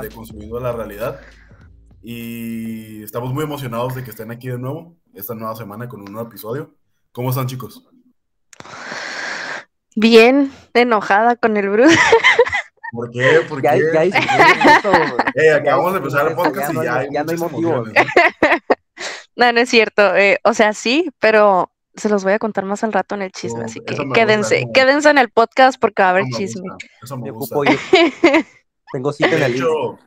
de, Construyendo la Realidad. Y estamos muy emocionados de que estén aquí de nuevo, esta nueva semana con un nuevo episodio. ¿Cómo están, chicos? Bien, enojada con el Bruce. ¿Por qué? ¿Por qué? Ya, ya acabamos de empezar el podcast y ya, ya no hay motivo. No, no es cierto. Eh, o sea, sí, pero se los voy a contar más al rato en el chisme, así que quédense, quédense en el podcast porque va a haber chisme. Eso me gusta. Tengo cita en de hecho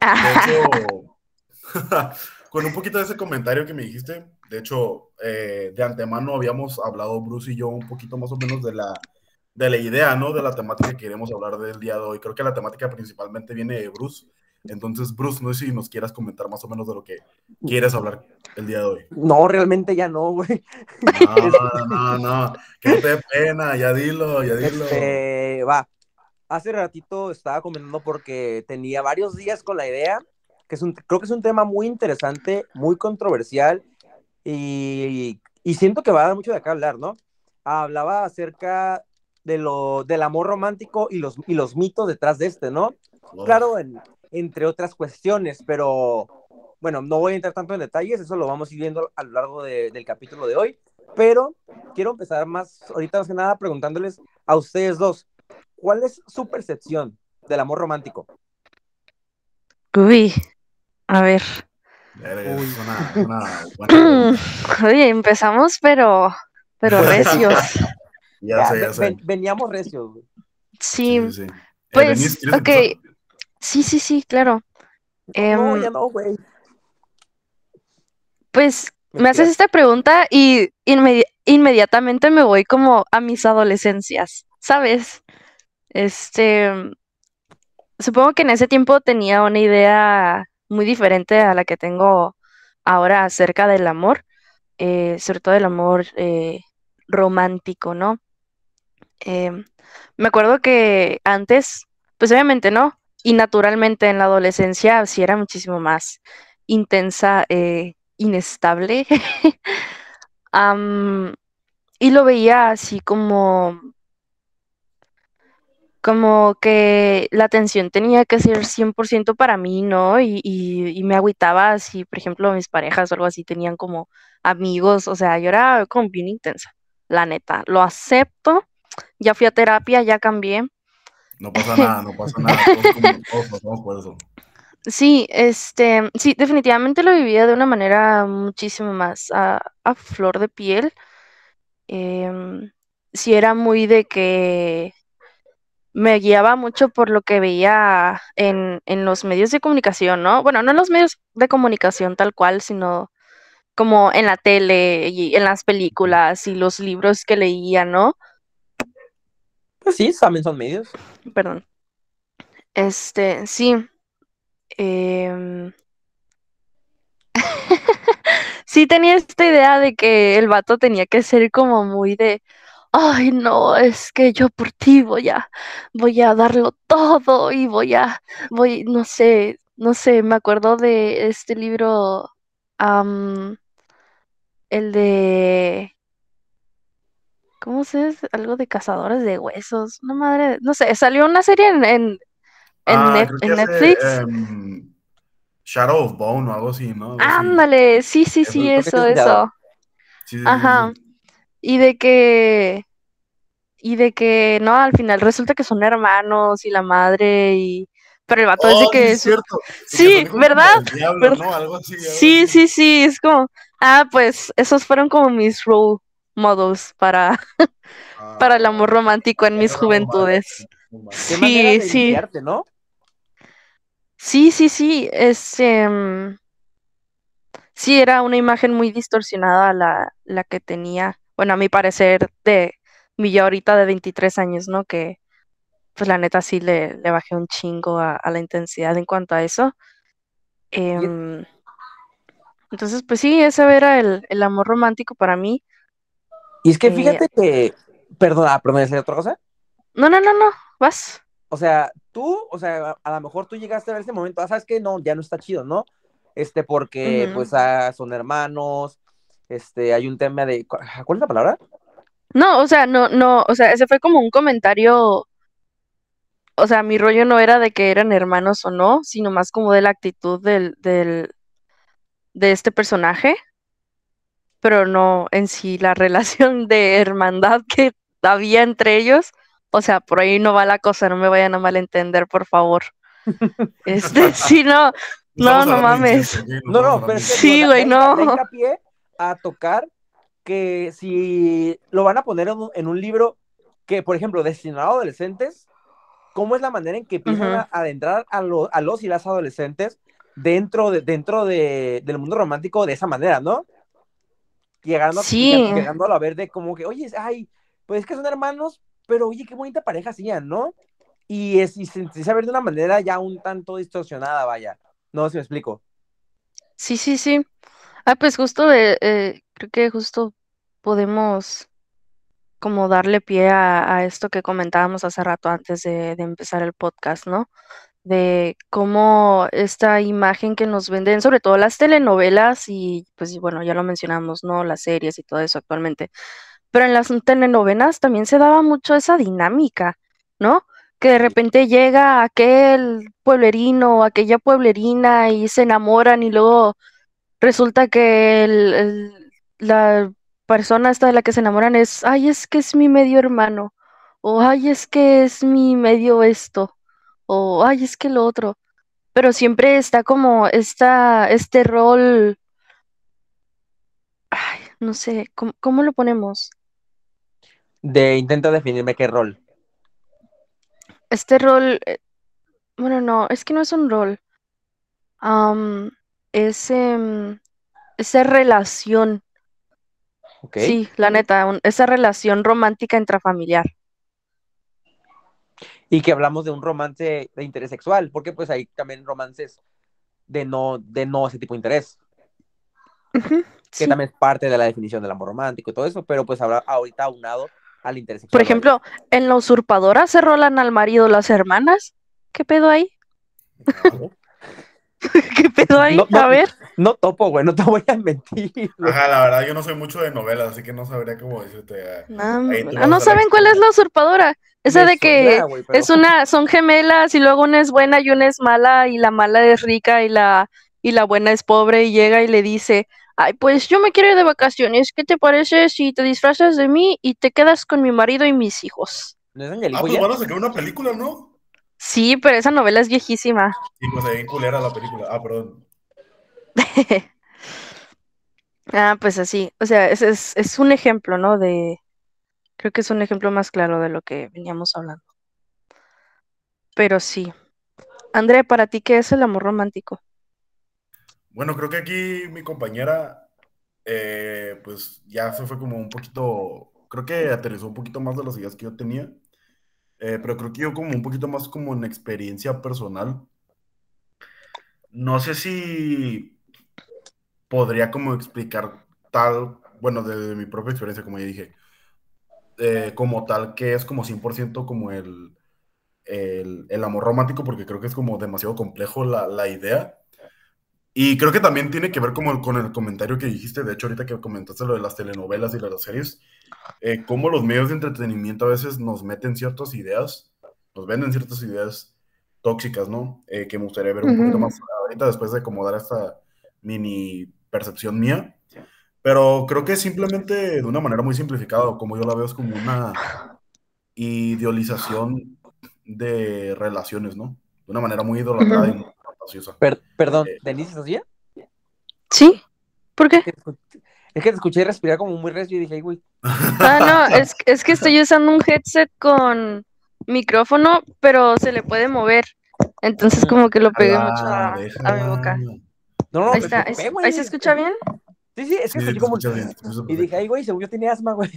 con un poquito de ese comentario que me dijiste, de hecho, eh, de antemano habíamos hablado Bruce y yo un poquito más o menos de la, de la idea, ¿no? De la temática que queremos hablar del día de hoy. Creo que la temática principalmente viene de Bruce. Entonces, Bruce, no sé si nos quieras comentar más o menos de lo que quieres hablar el día de hoy. No, realmente ya no, güey. No, no, no, que no te dé pena, ya dilo, ya dilo. Este, va, hace ratito estaba comentando porque tenía varios días con la idea, que es un, creo que es un tema muy interesante, muy controversial y, y siento que va a dar mucho de acá hablar, ¿no? Hablaba acerca de lo, del amor romántico y los, y los mitos detrás de este, ¿no? Claro, entre otras cuestiones, pero bueno, no voy a entrar tanto en detalles, eso lo vamos a ir viendo a lo largo del capítulo de hoy, pero quiero empezar más, ahorita más que nada, preguntándoles a ustedes dos, ¿cuál es su percepción del amor romántico? Uy, a ver. Oye, empezamos, pero, pero recios. ya, sé, ya sé. veníamos recios. Sí, pues, ok. Sí, sí, sí, claro. No, em, ya no, güey. Pues me haces esta pregunta y inmediatamente me voy como a mis adolescencias, ¿sabes? Este, supongo que en ese tiempo tenía una idea muy diferente a la que tengo ahora acerca del amor, eh, sobre todo el amor eh, romántico, ¿no? Em, me acuerdo que antes, pues obviamente no, y naturalmente en la adolescencia sí era muchísimo más intensa, eh, inestable. y lo veía así como como que la atención tenía que ser 100% para mí, ¿no? Y, y, me agüitaba si, por ejemplo, mis parejas o algo así tenían como amigos, o sea, yo era como bien intensa, la neta, lo acepto, ya fui a terapia, ya cambié. No pasa nada, no pasa nada, todos, pasamos por eso. Sí, este, sí, definitivamente lo vivía de una manera muchísimo más a, a flor de piel. Eh, sí era muy de que me guiaba mucho por lo que veía en, en los medios de comunicación, ¿no? Bueno, no en los medios de comunicación tal cual, sino como en la tele y en las películas y los libros que leía, ¿no? Pues sí, también son medios. Perdón. Este, sí. Em, sí tenía esta idea de que el vato tenía que ser como muy de, ay no, es que yo por ti voy a, voy a darlo todo y voy a, voy, no sé, no sé, me acuerdo de este libro, el de, ¿cómo se dice? Algo de cazadores de huesos, no madre, no sé, salió una serie en, en, ah, Netflix. Em, Shadow of Bone o algo así, ¿no? Ándale, sí, sí, sí, eso, eso. Ajá. Y de que. Y de que, no, al final resulta que son hermanos y la madre y. Pero el vato dice oh, que. Es cierto. Sí, ¿verdad? sí, sí, sí. Es como. Ah, pues esos fueron como mis role models para, para el amor romántico en mis juventudes. Sí, sí. ¿no? Sí, sí, sí. Es, em, sí, era una imagen muy distorsionada la, la que tenía, bueno, a mi parecer, de mi yo ahorita de 23 años, ¿no? Que pues la neta sí le, le bajé un chingo a, la intensidad en cuanto a eso. Em, entonces, pues sí, ese era el, el, amor romántico para mí. Y es que eh, fíjate que, perdona, perdón, ¿es otra cosa? No, no, no, no, vas. O sea, tú, o sea, a, lo mejor tú llegaste a ver ese momento, ah, ¿sabes qué? No, ya no está chido, ¿no? Este, porque, pues, ah, son hermanos, este, hay un tema de, ¿cuál es la palabra? No, o sea, no, no, o sea, ese fue como un comentario o sea, mi rollo no era de que eran hermanos o no, sino más como de la actitud del, del, de este personaje, pero no en sí la relación de hermandad que había entre ellos. O sea, por ahí no va la cosa, no me vayan a malentender, por favor. Este, sí, no, no, no mames. No, no, pero Sí, güey, no. A tocar que si lo van a poner en un, en un libro que, por ejemplo, destinado a adolescentes, ¿cómo es la manera en que empiezan Ujú. a adentrar a, lo- a los y las adolescentes dentro, de, dentro de, del mundo romántico de esa manera, ¿no? Llegando, Sí. llegando a ver de como que, oye, ay, pues es que son hermanos, pero oye, qué bonita pareja hacían, ¿no? Y, es, y se, se sabe de una manera ya un tanto distorsionada, vaya. No sé si me explico. Sí, sí, sí. Ah, pues justo, eh, eh, creo que justo podemos como darle pie a, a esto que comentábamos hace rato antes de, de empezar el podcast, ¿no? De cómo esta imagen que nos venden, sobre todo las telenovelas y pues bueno, ya lo mencionamos, ¿no? Las series y todo eso actualmente. Pero en las telenovelas también se daba mucho esa dinámica, ¿no? Que de repente llega aquel pueblerino o aquella pueblerina y se enamoran y luego resulta que el- el- la persona esta de la que se enamoran es, ay, es que es mi medio hermano, o ay, es que es mi medio esto, o ay, es que lo otro. Pero siempre está como esta, este rol, ay, no sé, ¿cómo, cómo lo ponemos? De intenta definirme qué rol. Este rol, eh, bueno, no, es que no es un rol. Am, es em, esa relación, sí, la neta, un- esa relación romántica intrafamiliar. Y que hablamos de un romance de interés sexual, porque pues hay también romances de no, de no ese tipo de interés, que sí. también es parte de la definición del amor romántico y todo eso, pero pues ahora ahorita aunado al interés sexual. Por ejemplo, en La Usurpadora se rolan al marido las hermanas. ¿Qué pedo ahí? ¿Qué pedo ahí? No, no. A ver. no topo, güey, no te voy a mentir. güey. Ajá, la verdad, yo no soy mucho de novelas, así que no sabría cómo decirte. ah, No, ah, no saben cuál es. La Usurpadora. Esa de que suena, güey, pero- es una, son gemelas y luego una es buena y una es mala y la mala es rica y la, y la buena es pobre y llega y le dice, ay, pues yo me quiero ir de vacaciones. ¿Qué te parece si te disfrazas de mí y te quedas con mi marido y mis hijos? ¿No es Ah, pues ya? van a sacar una película, ¿no? Sí, pero esa novela es viejísima. Sí, pues bien culera la película. Ah, perdón. Ah, pues así, o sea, es, es, es un ejemplo, ¿no? De, creo que es un ejemplo más claro de lo que veníamos hablando. Pero sí. André, para ti, ¿qué es el amor romántico? Bueno, creo que aquí mi compañera, eh, pues ya se fue como un poquito, creo que aterrizó un poquito más de las ideas que yo tenía, Eh, pero creo que yo como un poquito más como en experiencia personal. No sé si podría como explicar tal, bueno, desde mi propia experiencia, como ya dije, eh, como tal que es como 100% como el, el, amor romántico, porque creo que es como demasiado complejo la, la idea. Y creo que también tiene que ver como con el comentario que dijiste, de hecho ahorita que comentaste lo de las telenovelas y las series, eh, cómo los medios de entretenimiento a veces nos meten ciertas ideas, nos venden ciertas ideas tóxicas, ¿no? Eh, que me gustaría ver un poquito más ahorita después de acomodar esta mini percepción mía. Pero creo que simplemente de una manera muy simplificada, como yo la veo, es como una idealización de relaciones, ¿no? De una manera muy idolatrada y muy fantasiosa. Per- perdón, Eh. ¿Denise estás bien? ¿Sí? ¿Por qué? Es que te escuché- respirar como muy recio y dije, "Ay, güey. Ah, no, es, es que estoy usando un headset con micrófono, pero se le puede mover. Entonces como que lo pegué mucho a, a mi boca. No, no, Ahí está, ahí, se escucha bien. Sí, sí, es que Sí, te como. bien, Y dije, ay, güey, según yo tenía asma, güey.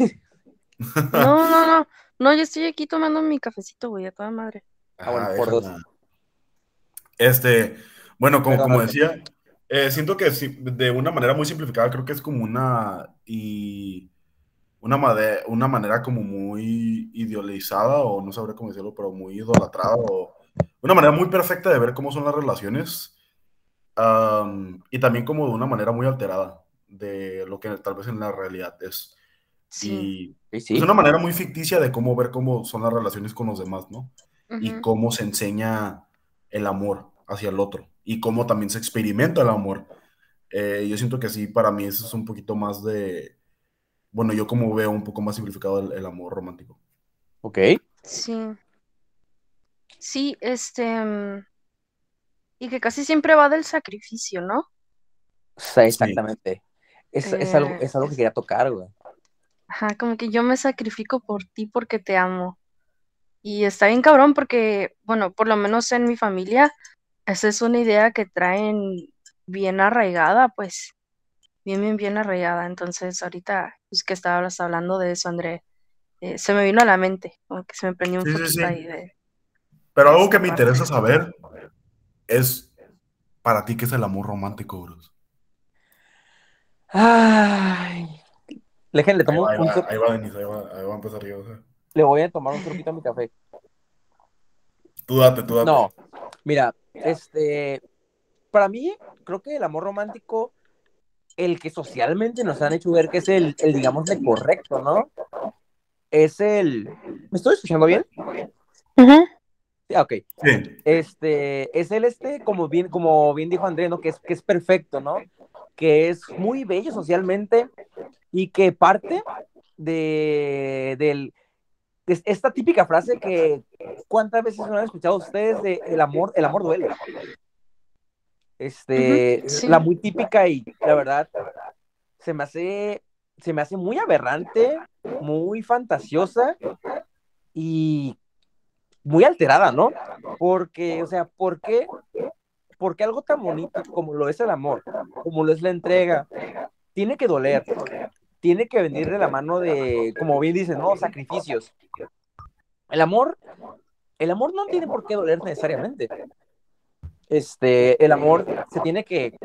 No, no, no. No, yo estoy aquí tomando mi cafecito, güey, a toda madre. Ah, bueno, Ajá, por dos. Este, bueno, como, como decía, eh, siento que sí, de una manera muy simplificada, creo que es como una y una, made- una manera como muy idealizada, o no sabré cómo decirlo, pero muy idolatrada, o una manera muy perfecta de ver cómo son las relaciones, am, y también como de una manera muy alterada de lo que tal vez en la realidad es. Sí. Y Sí, sí. es una manera muy ficticia de cómo ver cómo son las relaciones con los demás, ¿no? y cómo se enseña el amor hacia el otro y cómo también se experimenta el amor. Eh, yo siento que sí, para mí eso es un poquito más de, bueno, yo como veo un poco más simplificado el, amor romántico. Ok. Sí. Sí, este... Mm, y que casi siempre va del sacrificio, ¿no? Sí, exactamente. Es, algo, eh, es algo que quería tocar, güey. Ajá, como que yo me sacrifico por ti porque te amo. Y está bien cabrón porque, bueno, por lo menos en mi familia, esa es una idea que traen bien arraigada, pues, bien, bien, bien arraigada. Entonces, ahorita, pues que estabas hablando de eso, André, eh, se me vino a la mente, como que se me prendió un poquito ahí de... Pero algo que me interesa saber es, para ti, ¿qué es el amor romántico, Bruce? Ay, le tomo ahí, un va, ahí va, Denise, ahí va, ahí va a empezar yo. Le voy a tomar un poquito a mi café. Tú date, tú date. No, mira, este, para mí, creo que el amor romántico, el que socialmente nos han hecho ver que es el, el digamos, de correcto, ¿no? Es el... ¿Me estoy escuchando bien? Sí, ok. Sí. Este, es el este, como bien, como bien dijo André, ¿no? Que es, que es perfecto, ¿no? Que es muy bello socialmente y que parte de, del, esta típica frase que cuántas veces no han escuchado ustedes de el amor, el amor duele. Este, la muy típica y la verdad se me hace se me hace muy aberrante, muy fantasiosa y muy alterada, ¿no? Porque, o sea, ¿por qué? Porque algo tan bonito como lo es el amor, como lo es la entrega, tiene que doler, tiene que venir de la mano de, como bien dicen, ¿no? Sacrificios. El amor, el amor no tiene por qué doler necesariamente. Este, el amor se tiene que,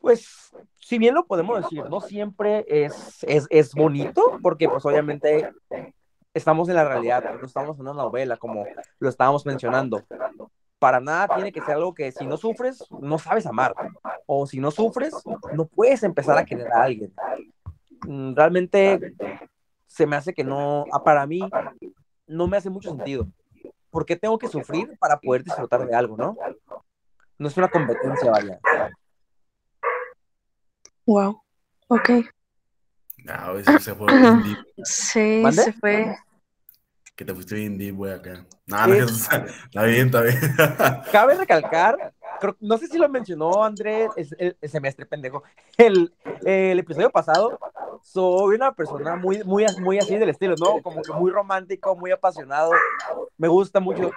pues, si bien lo podemos decir, no siempre es, es, es bonito, porque pues obviamente estamos en la realidad, no estamos en una novela, como lo estábamos mencionando. Para nada tiene que ser algo que si no sufres, no sabes amar. O si no sufres, no puedes empezar a querer a alguien. Mm, realmente se me hace que no, ah, para mí, no me hace mucho sentido. ¿Por qué tengo que sufrir para poder disfrutar de algo, no? No es una competencia, vaya. Wow, ok. No, eso se fue bien deep. Sí, se fue. Que te fuiste bien deep, güey, acá. No, no, está bien, está bien. Cabe recalcar no sé si lo mencionó Andrés el, semestre pendejo, el, el, episodio pasado, soy una persona muy, muy, muy así del estilo, ¿no? Como que muy romántico, muy apasionado, me gusta mucho,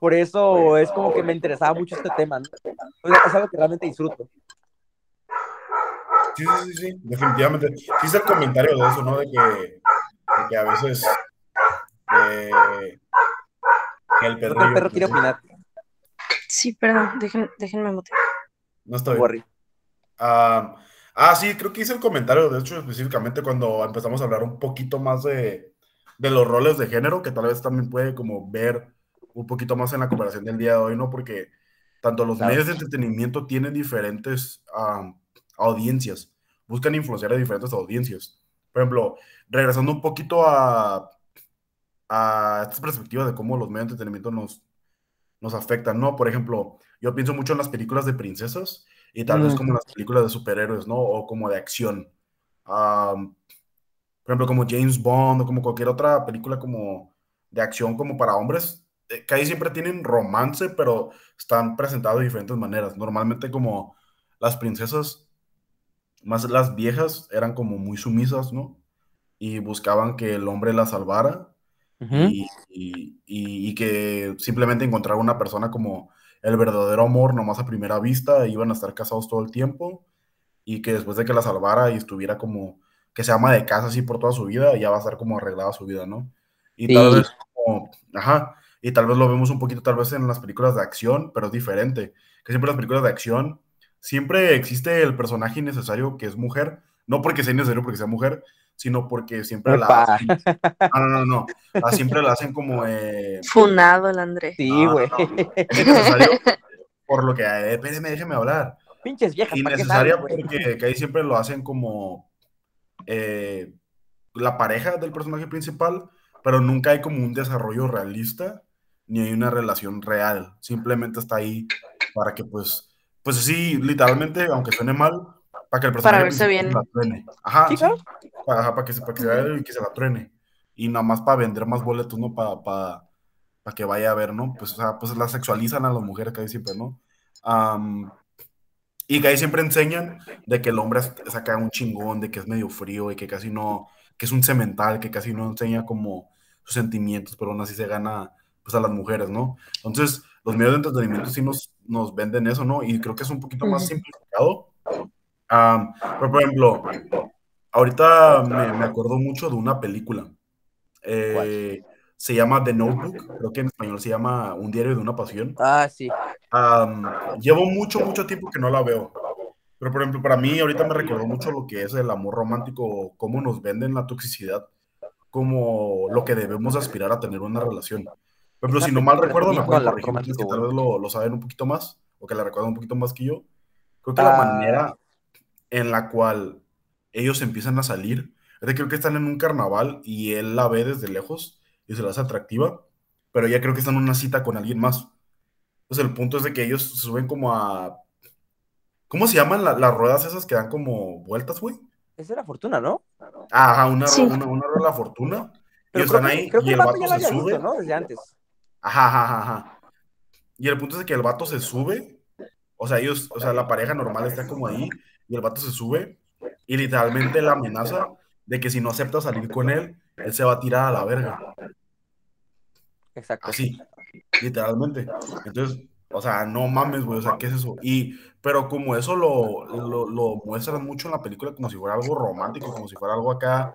por eso es como que me interesaba mucho este tema, ¿no? Es algo que realmente disfruto. Sí, sí, sí, sí, definitivamente. Sí es el comentario de eso, ¿no? De que, de que a veces eh, el perro, el perro quiere opinar. Sí, perdón, déjenme motivar. No estoy. bien. Ah, ah, sí, creo que hice el comentario, de hecho, específicamente cuando empezamos a hablar un poquito más de, los roles de género, que tal vez también puede como ver un poquito más en la comparación del día de hoy, ¿no? Porque tanto los medios de entretenimiento tienen diferentes audiencias, buscan influenciar a diferentes audiencias. Por ejemplo, regresando un poquito a, a estas perspectivas de cómo los medios de entretenimiento nos, nos afectan, ¿no? Por ejemplo, yo pienso mucho en las películas de princesas y tal vez como las películas de superhéroes, ¿no? O como de acción. por ejemplo, como James Bond o como cualquier otra película como de acción como para hombres, eh, que ahí siempre tienen romance, pero están presentados de diferentes maneras. Normalmente como las princesas, más las viejas, eran como muy sumisas, ¿no? Y buscaban que el hombre la salvara y, que simplemente encontrar una persona como el verdadero amor, nomás a primera vista, iban a estar casados todo el tiempo y que después de que la salvara y estuviera como que se ama de casa así por toda su vida, ya va a estar como arreglada su vida, ¿no? Y tal vez como, ajá, y tal vez lo vemos un poquito tal vez en las películas de acción, pero es diferente, que siempre las películas de acción, siempre existe el personaje innecesario que es mujer, no porque sea innecesario porque sea mujer, sino porque siempre la hacen. No, no, no, no. siempre la hacen como. Eh... Funado el André. Sí, güey. por lo que. Eh, espéreme, déjeme hablar. Pinches viejas. Innecesaria porque que ahí siempre lo hacen como. Eh, la pareja del personaje principal, pero nunca hay como un desarrollo realista ni hay una relación real. Simplemente está ahí para que, pues, pues sí, literalmente, aunque suene mal, para que el personaje Para verse bien. se la truene. Ajá, Sí, sí, para, ajá, para que se, para que se vaya y que se la truene. Y nada más para vender más boletos, ¿no? Para, para, para que vaya a ver, ¿no? Pues, o sea, pues la sexualizan a las mujeres casi siempre, ¿no? Am, y que ahí siempre enseñan de que el hombre acá un chingón, de que es medio frío y que casi no, que es un cemental, que casi no enseña como sus sentimientos, pero aún así se gana pues a las mujeres, ¿no? Entonces, los medios de entretenimiento sí nos, nos venden eso, ¿no? Y creo que es un poquito más simplificado. Am, pero, por ejemplo, ahorita me, me acuerdo mucho de una película. Eh, se llama The Notebook, creo que en español se llama Un diario de una pasión. Ah, sí. Am, llevo mucho, mucho tiempo que no la veo. Pero, por ejemplo, para mí ahorita me recordó mucho lo que es el amor romántico, cómo nos venden la toxicidad, como lo que debemos aspirar a tener una relación. Por ejemplo, si no mal recuerdo, me romántico, que tal vez lo, lo saben un poquito más, o que la recuerdan un poquito más que yo. Creo que la Ah. manera en la cual ellos empiezan a salir, creo que están en un carnaval y él la ve desde lejos y se la hace atractiva, pero ya creo que están en una cita con alguien más. Entonces el punto es de que ellos se suben como a... ¿Cómo se llaman la- las ruedas esas que dan como vueltas, güey? Esa era Fortuna, ¿no? Ajá, una, Sí. una, una rueda de la fortuna. Pero Ellos creo están que, ahí creo y que el vato se sube. visto, ¿no? Desde antes. Ajá, ajá, ajá, ajá. Y el punto es de que el vato se sube, o sea, ellos, o sea, la pareja normal está como ahí, y el vato se sube, y literalmente la amenaza de que si no acepta salir con él, él se va a tirar a la verga. Exacto. Así, literalmente. Entonces, o sea, no mames, güey, o sea, ¿qué es eso? Y, pero como eso lo, lo, lo muestran mucho en la película como si fuera algo romántico, como si fuera algo acá,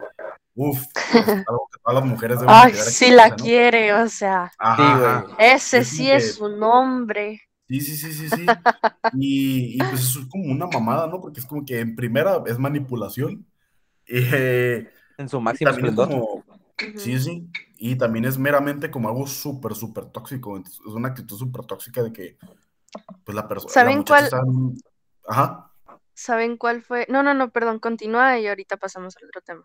uff, algo que todas las mujeres deben Ay, aquí, la o sea, ¿no? quiere, o sea, Ajá, Sí, ese Es sí que- es un hombre. Sí, sí, sí, sí, sí. Y, y, pues eso es como una mamada, ¿no? Porque es como que en primera es manipulación. eh, En su y máximo esplendor. como, sí, sí. Y también es meramente como algo súper, súper tóxico. Entonces, es una actitud súper tóxica de que, pues la persona, la ¿Saben muchacha cuál? está en un- Ajá. ¿Saben cuál fue? No, no, no, perdón, continúa y ahorita pasamos al otro tema.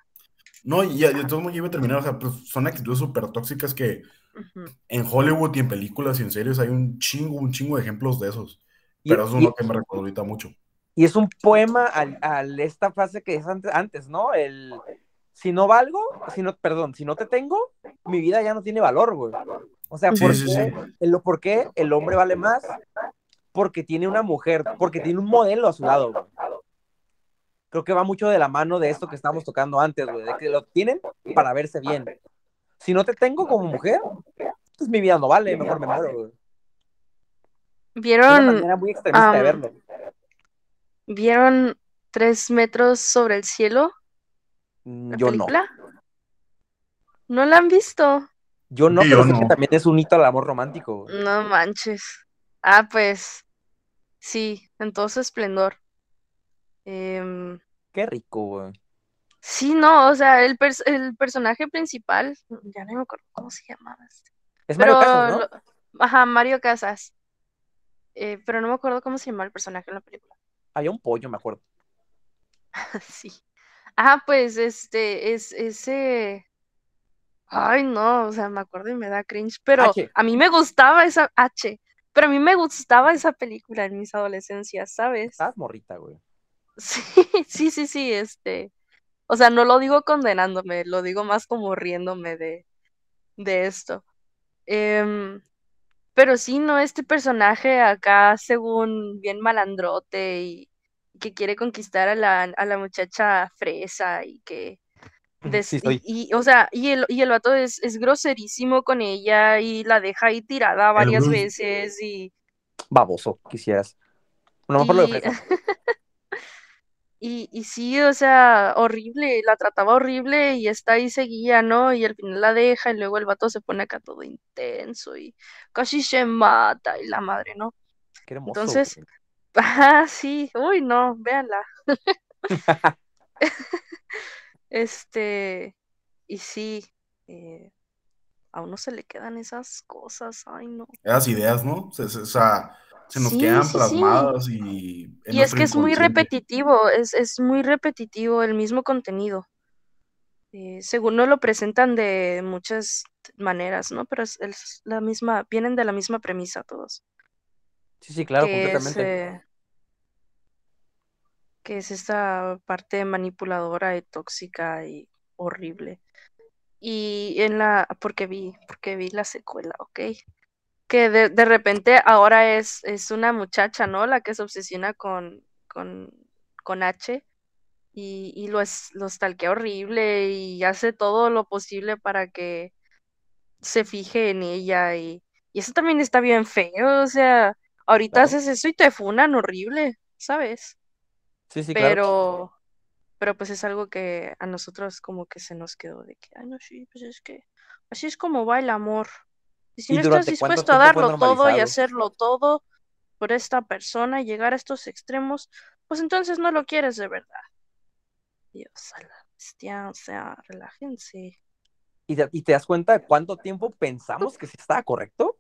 No, y ya, de todos modos ya iba a terminar. O sea, pues son actitudes súper tóxicas que En Hollywood y en películas y en series hay un chingo, un chingo de ejemplos de esos. Y- Pero eso es y- uno que me recuerdo ahorita mucho. Y es un poema al, al esta frase que es antes, antes, ¿no? El si no valgo, si no, perdón, si no te tengo, mi vida ya no tiene valor, güey. O sea, Sí, ¿por, sí, qué, sí. el- ¿por qué el hombre vale más? Porque tiene una mujer, porque tiene un modelo a su lado, güey. Creo que va mucho de la mano de esto que estábamos tocando antes, güey, de que lo tienen para verse bien. Si no te tengo como mujer, pues mi vida no vale, mejor me muero, güey. ¿Vieron, manera muy extremista de verlo. ¿vieron Tres metros sobre el cielo? Mm, ¿La Yo no. película? ¿No la han visto? Yo no, Sí, pero yo sé que no. también es un hito al amor romántico. güey. No manches. Ah, pues sí, en todo su esplendor. Em, Qué rico, güey. Sí, no, o sea, el, pers- el personaje principal, ya no me acuerdo cómo se llamaba. este. Es Mario Pero, Casas, ¿no? lo- ajá, Mario Casas. Eh, pero no me acuerdo cómo se llama el personaje en la película. Había un pollo, me acuerdo. Sí. Ajá, pues este, es ese. Ay, no, o sea, me acuerdo y me da cringe, pero H. a mí me gustaba esa H, pero a mí me gustaba esa película en mis adolescencias, ¿sabes? Estabas morrita, güey. Sí, sí, sí, sí, este. O sea, no lo digo condenándome, lo digo más como riéndome de, de esto. Em, pero sí, ¿no? Este personaje acá, según bien malandrote y que quiere conquistar a la, a la muchacha fresa y que des- Sí, y- y, o sea, y el, y el vato es, es groserísimo con ella y la deja ahí tirada varias veces y, Baboso, quisieras. No me por lo de y, y, sí, o sea, horrible, la trataba horrible y está ahí seguía, ¿no? Y al final la deja y luego el vato se pone acá todo intenso y casi se mata y la madre, ¿no? Qué hermoso. Entonces, güey. Ah, sí, uy, no, véanla. Este, y sí, eh, a uno se le quedan esas cosas, ay, no. Esas ideas, ¿no? O sea, se nos Sí, quedan sí, sí. plasmadas y Y es que es muy repetitivo, es, es muy repetitivo el mismo contenido. Eh, según nos lo presentan de muchas, maneras, ¿no? Pero es, la misma, vienen de la misma premisa todos. Sí, sí, claro, completamente. que es esta parte manipuladora y tóxica y horrible. Y en la, porque vi, porque vi la secuela, ¿ok? Que de, de repente ahora es, es una muchacha, ¿no? La que se obsesiona con, con, con H y, y lo, es, lo stalkea horrible y hace todo lo posible para que se fije en ella y, y eso también está bien feo, o sea, ahorita haces eso y te funan horrible, ¿sabes? Sí, sí, pero, claro. pero pues es algo que a nosotros como que se nos quedó de que, ay, no, sí, pues es que así es como va el amor. Y si no estás dispuesto a darlo todo y hacerlo todo por esta persona y llegar a estos extremos, pues entonces no lo quieres de verdad. Dios, a la bestia, o sea, relájense. ¿Y te, ¿Y te das cuenta de cuánto tiempo pensamos que sí estaba correcto?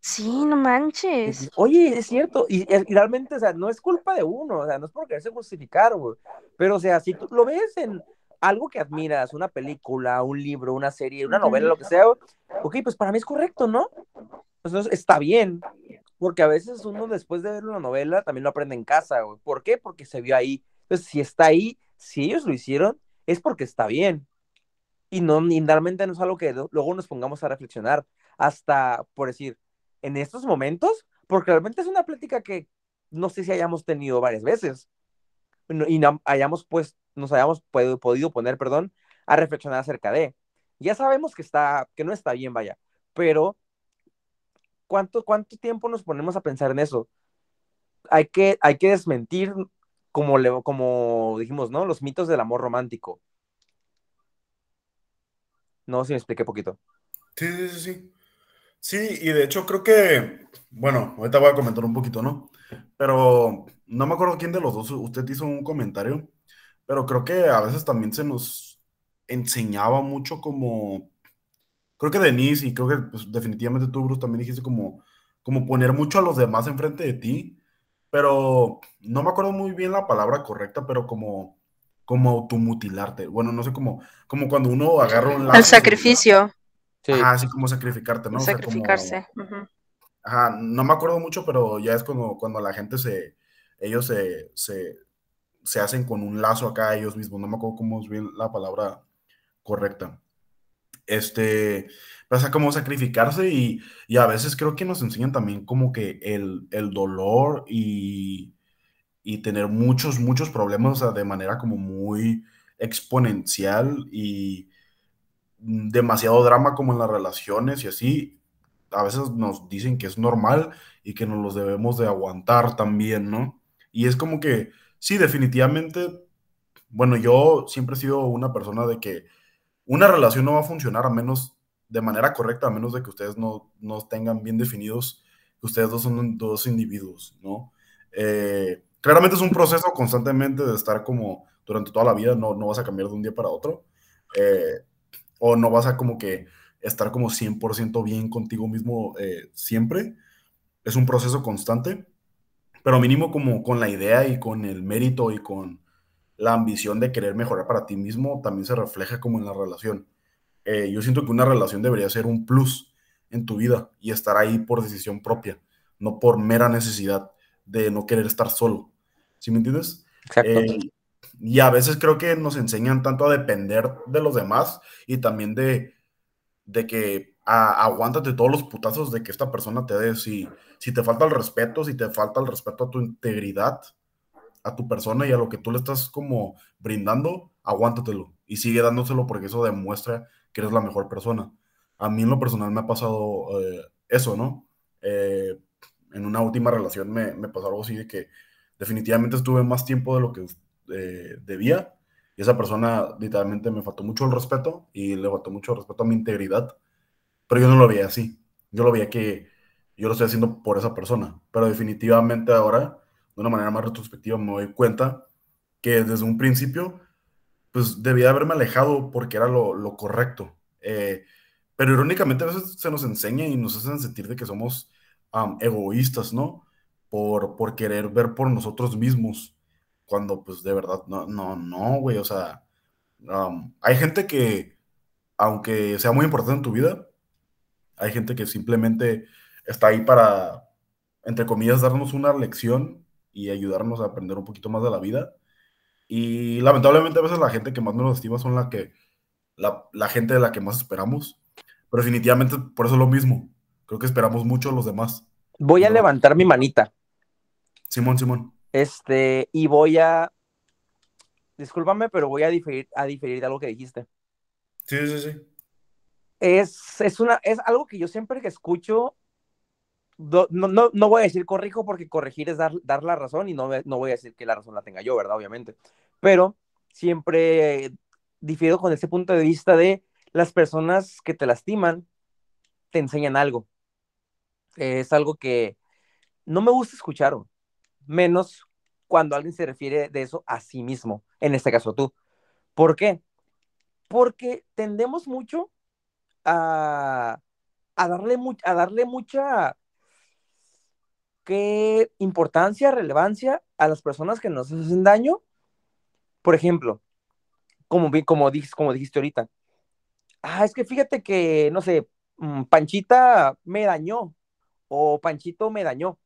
Sí, no manches. Oye, es cierto, y, realmente, o sea, no es culpa de uno, o sea, no es por quererse justificar, güey. Pero, o sea, si tú lo ves en algo que admiras, una película, un libro, una serie, una novela, lo que sea, ok, pues para mí es correcto, ¿no? Pues está bien, porque a veces uno después de ver una novela también lo aprende en casa, güey. ¿Por qué? Porque se vio ahí. Entonces, si está ahí, si ellos lo hicieron, es porque está bien. Y no, realmente no es algo que luego nos pongamos a reflexionar hasta, por decir, en estos momentos, porque realmente es una plática que no sé si hayamos tenido varias veces y no, hayamos pues, nos hayamos podido poner, perdón, a reflexionar acerca de. Ya sabemos que está, que no está bien, vaya, pero ¿cuánto, cuánto tiempo nos ponemos a pensar en eso? Hay que, hay que desmentir como, le, como dijimos, ¿no? Los mitos del amor romántico. No si me expliqué poquito. Sí, sí, sí, sí. Y de hecho creo que, bueno, ahorita voy a comentar un poquito, ¿no? Pero no me acuerdo quién de los dos, usted hizo un comentario, pero creo que a veces también se nos enseñaba mucho como, creo que Denise y creo que pues, definitivamente tú, Bruce, también dijiste como, como poner mucho a los demás enfrente de ti pero no me acuerdo muy bien la palabra correcta, pero como, como automutilarte. Bueno, no sé cómo, como cuando uno agarra un lazo. El sacrificio. Sí. Ajá, así como sacrificarte, ¿no? Sacrificarse. Ajá, no me acuerdo mucho, pero ya es cuando, cuando la gente se, ellos se, se, se hacen con un lazo acá ellos mismos. No me acuerdo cómo es bien la palabra correcta. Este, pasa como sacrificarse y, a veces creo que nos enseñan también como que el, dolor y, tener muchos, muchos problemas de manera como muy exponencial y demasiado drama como en las relaciones y así. A veces nos dicen que es normal y que nos los debemos de aguantar también, ¿no? Y es como que, sí, definitivamente, bueno, yo siempre he sido una persona de que una relación no va a funcionar a menos de manera correcta, a menos de que ustedes no, no tengan bien definidos ustedes dos son dos individuos, ¿no? Eh, claramente es un proceso constantemente de estar como durante toda la vida, no, no vas a cambiar de un día para otro, eh, o no vas a como que estar como 100% bien contigo mismo eh, siempre, es un proceso constante, pero mínimo como con la idea y con el mérito y con la ambición de querer mejorar para ti mismo también se refleja como en la relación. Eh, yo siento que una relación debería ser un plus en tu vida y estar ahí por decisión propia, no por mera necesidad de no querer estar solo. ¿Sí me entiendes? Exacto. Eh, y a veces creo que nos enseñan tanto a depender de los demás y también de, de que aguántate todos los putazos de que esta persona te dé. Si, si te falta el respeto, si te falta el respeto a tu integridad, a tu persona y a lo que tú le estás como brindando, aguántatelo y sigue dándoselo porque eso demuestra que eres la mejor persona. A mí en lo personal me ha pasado eh, eso, ¿no? Eh, en una última relación me, me, pasó algo así de que definitivamente estuve más tiempo de lo que eh, debía y esa persona literalmente me faltó mucho el respeto y le faltó mucho el respeto a mi integridad, pero yo no lo veía así. Yo lo veía que yo lo estoy haciendo por esa persona, pero definitivamente ahora de una manera más retrospectiva me doy cuenta que desde un principio, pues debía haberme alejado porque era lo, correcto. Eh, pero irónicamente a veces se nos enseña y nos hacen sentir de que somos egoístas, ¿no? Por, por querer ver por nosotros mismos, cuando pues de verdad no, no, no, güey, o sea, hay gente que aunque sea muy importante en tu vida, hay gente que simplemente está ahí para, entre comillas, darnos una lección y ayudarnos a aprender un poquito más de la vida. Y lamentablemente a veces la gente que más nos estima son la que, la, la gente de la que más esperamos. Pero definitivamente por eso es lo mismo. Creo que esperamos mucho a los demás. Voy a No. levantar mi manita. Simón, Simón. Este, y voy a. Discúlpame, pero voy a diferir, a diferir de algo que dijiste. Sí, sí, sí. Es, es, una, es algo que yo siempre que escucho, no, no, no voy a decir corrijo porque corregir es dar, dar la razón y no, no voy a decir que la razón la tenga yo, ¿verdad? Obviamente. Pero siempre difiero con ese punto de vista de las personas que te lastiman, te enseñan algo. Es algo que no me gusta escuchar. Menos cuando alguien se refiere de eso a sí mismo, en este caso tú. ¿Por qué? Porque tendemos mucho a, a darle, mu- a darle mucha ¿qué importancia, relevancia a las personas que nos hacen daño. Por ejemplo, como, como, dijiste, como dijiste ahorita, ah, es que fíjate que, no sé, mm, Panchita me dañó o Panchito me dañó.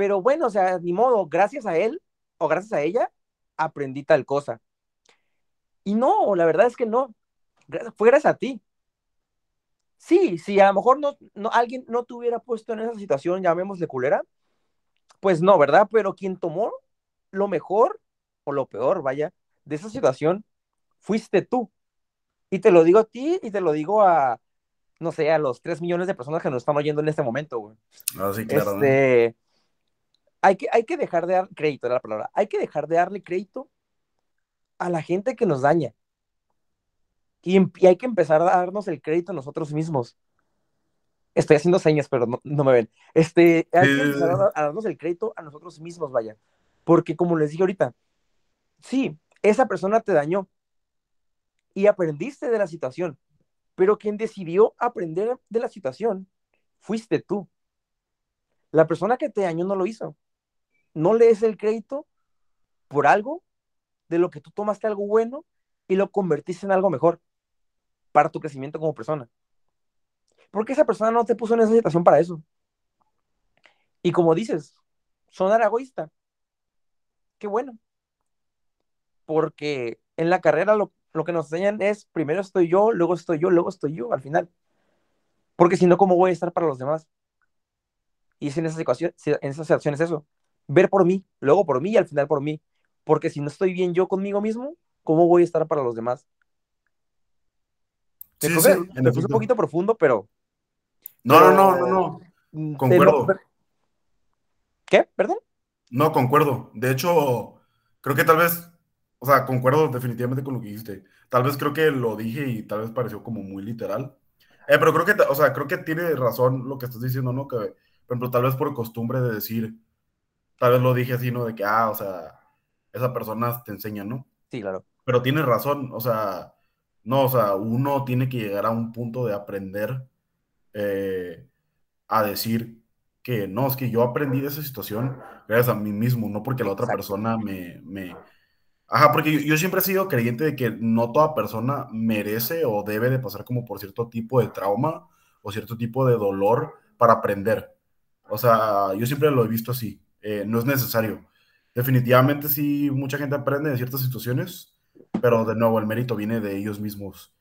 Pero bueno, o sea, ni modo, gracias a él o gracias a ella, aprendí tal cosa. Y no, la verdad es que no, fue gracias a ti. Sí, si a lo mejor no, no, alguien no te hubiera puesto en esa situación, llamémosle culera, pues no, ¿verdad? Pero quien tomó lo mejor o lo peor, vaya, de esa situación, fuiste tú. Y te lo digo a ti y te lo digo a, no sé, a los 3 millones de personas que nos están oyendo en este momento, güey. Ah, sí, claro. ¿no? Hay que, hay que dejar de dar crédito, era la palabra. Hay que dejar de darle crédito a la gente que nos daña. Y, em- y hay que empezar a darnos el crédito a nosotros mismos. Estoy haciendo señas, pero no, no me ven. Este, hay que empezar a, a darnos el crédito a nosotros mismos, vaya. Porque como les dije ahorita, sí, esa persona te dañó y aprendiste de la situación, pero quien decidió aprender de la situación fuiste tú. La persona que te dañó no lo hizo. No le des el crédito por algo de lo que tú tomaste algo bueno y lo convertiste en algo mejor para tu crecimiento como persona. Porque esa persona no te puso en esa situación para eso. Y como dices, sonar egoísta. Qué bueno. Porque en la carrera lo, lo que nos enseñan es primero estoy yo, luego estoy yo, luego estoy yo al final. Porque si no, ¿cómo voy a estar para los demás? Y es en esa situación, en esa situación es eso. Ver por mí, luego por mí y al final por mí. Porque si no estoy bien yo conmigo mismo, ¿cómo voy a estar para los demás? Me, Sí, sí, me puse un poquito profundo, pero. No, no, no, no, no. mm, Concuerdo. lo- ¿Qué? ¿Perdón? No, concuerdo. De hecho, creo que tal vez, o sea, concuerdo definitivamente con lo que dijiste. Tal vez creo que lo dije y tal vez pareció como muy literal. Eh, pero creo que, o sea, creo que tiene razón lo que estás diciendo, ¿no? Que, por ejemplo, tal vez por costumbre de decir, tal vez lo dije así, ¿no? De que, ah, o sea, esa persona te enseña, ¿no? Sí, claro. Pero tienes razón, o sea, no, o sea, uno tiene que llegar a un punto de aprender eh, a decir que no, es que yo aprendí de esa situación gracias a mí mismo, no porque la otra Exacto. persona me, me... Ajá, porque yo, yo siempre he sido creyente de que no toda persona merece o debe de pasar como por cierto tipo de trauma o cierto tipo de dolor para aprender. O sea, yo siempre lo he visto así, eh, no es necesario. Definitivamente sí, mucha gente aprende de ciertas situaciones, pero de nuevo el mérito viene de ellos mismos.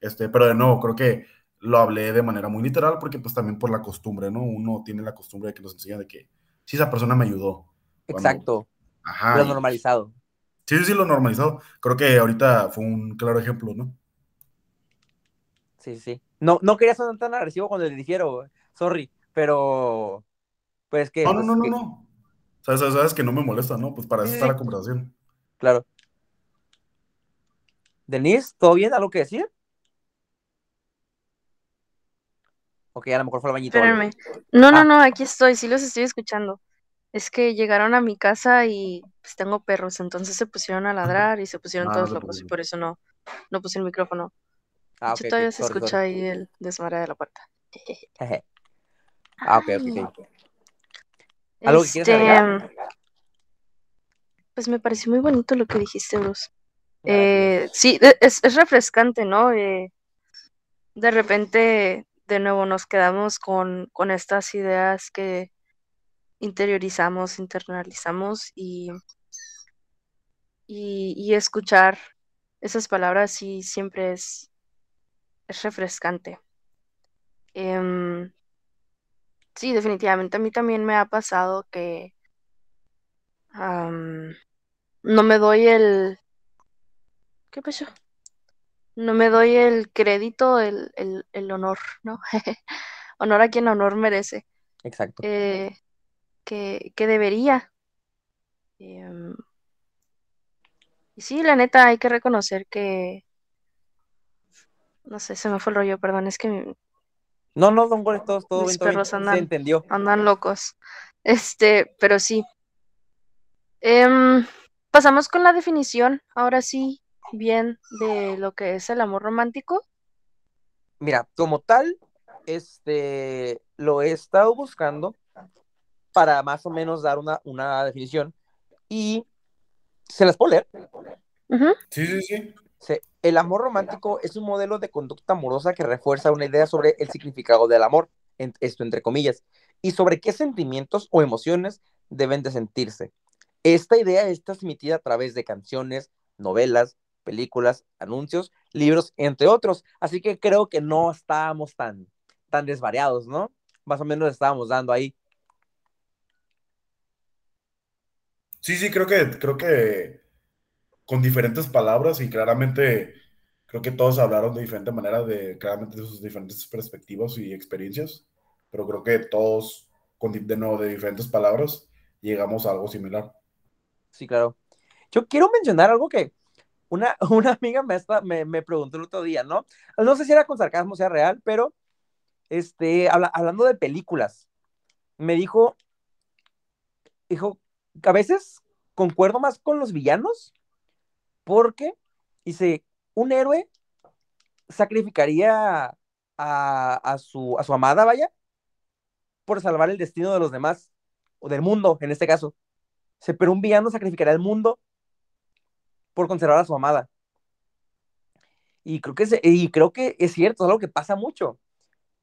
Este, pero de nuevo, creo que lo hablé de manera muy literal porque pues también por la costumbre, ¿no? Uno tiene la costumbre de que nos enseña de que si esa persona me ayudó. Exacto. Ajá. Lo normalizado. Sí, sí, sí, lo normalizado. Creo que ahorita fue un claro ejemplo, ¿no? Sí, sí. No, no quería sonar tan agresivo cuando le dijeron, sorry, pero. Pues que. No, no, pues, no, no, no. Sabes, sabes, sabes que no me molesta, ¿no? Pues para eso Sí, está sí. la conversación. Claro. Denise, ¿todo bien? ¿Algo que decir? Ok, a lo mejor fue al bañito. Espérenme. No, no, Ah. no, aquí estoy, sí los estoy escuchando. Es que llegaron a mi casa y pues tengo perros, entonces se pusieron a ladrar y se pusieron Ah, todos locos y por eso no, no puse el micrófono. De Ah, hecho, todavía se sorry, escucha sorry. ahí el desmadre de la puerta. Ah, ok, ok, Ay, ¿Algo que agregar? Este, pues me pareció muy bonito lo que dijiste, Bruce. Eh, sí, e- es, es refrescante, ¿no? Eh, de repente, de nuevo, nos quedamos con, con estas ideas que interiorizamos, internalizamos y, y, y escuchar esas palabras sí siempre es, es refrescante. Em, sí, definitivamente a mí también me ha pasado que no me doy el... ¿Qué pasó? No me doy el crédito, el, el, el honor, ¿no? Honor a quien honor merece. Exacto. eh, que, que debería. Em, y sí, la neta, hay que reconocer que... No sé, se me fue el rollo, perdón, es que No, no, don Gore, todo, todo Mis bien, todo bien, perros se andan- entendió. andan locos. Este, pero sí. Em, pasamos con la definición, ahora sí, bien, de lo que es el amor romántico. Mira, como tal, este, lo he estado buscando para más o menos dar una, una definición y se las puedo leer. Sí, sí, sí. El amor romántico es un modelo de conducta amorosa que refuerza una idea sobre el significado del amor, esto entre comillas, y sobre qué sentimientos o emociones deben de sentirse. Esta idea está transmitida a través de canciones, novelas, películas, anuncios, libros, entre otros. Así que creo que no estábamos tan, tan desvariados, ¿no? Más o menos estábamos dando ahí. Sí, sí, creo que, creo que con diferentes palabras y claramente creo que todos hablaron de diferente manera de claramente de sus diferentes perspectivas y experiencias, pero creo que todos con de nuevo de diferentes palabras llegamos a algo similar. Sí, claro. Yo quiero mencionar algo que una, una amiga me, está- me, me preguntó el otro día, ¿no? No sé si era con sarcasmo, sea real, pero este, habla- hablando de películas, me dijo, dijo, a veces concuerdo más con los villanos porque, dice, un héroe sacrificaría a, a su, a su amada, vaya, por salvar el destino de los demás, o del mundo, en este caso. Pero un villano sacrificaría el mundo por conservar a su amada. Y creo que es, y creo que es cierto, es algo que pasa mucho.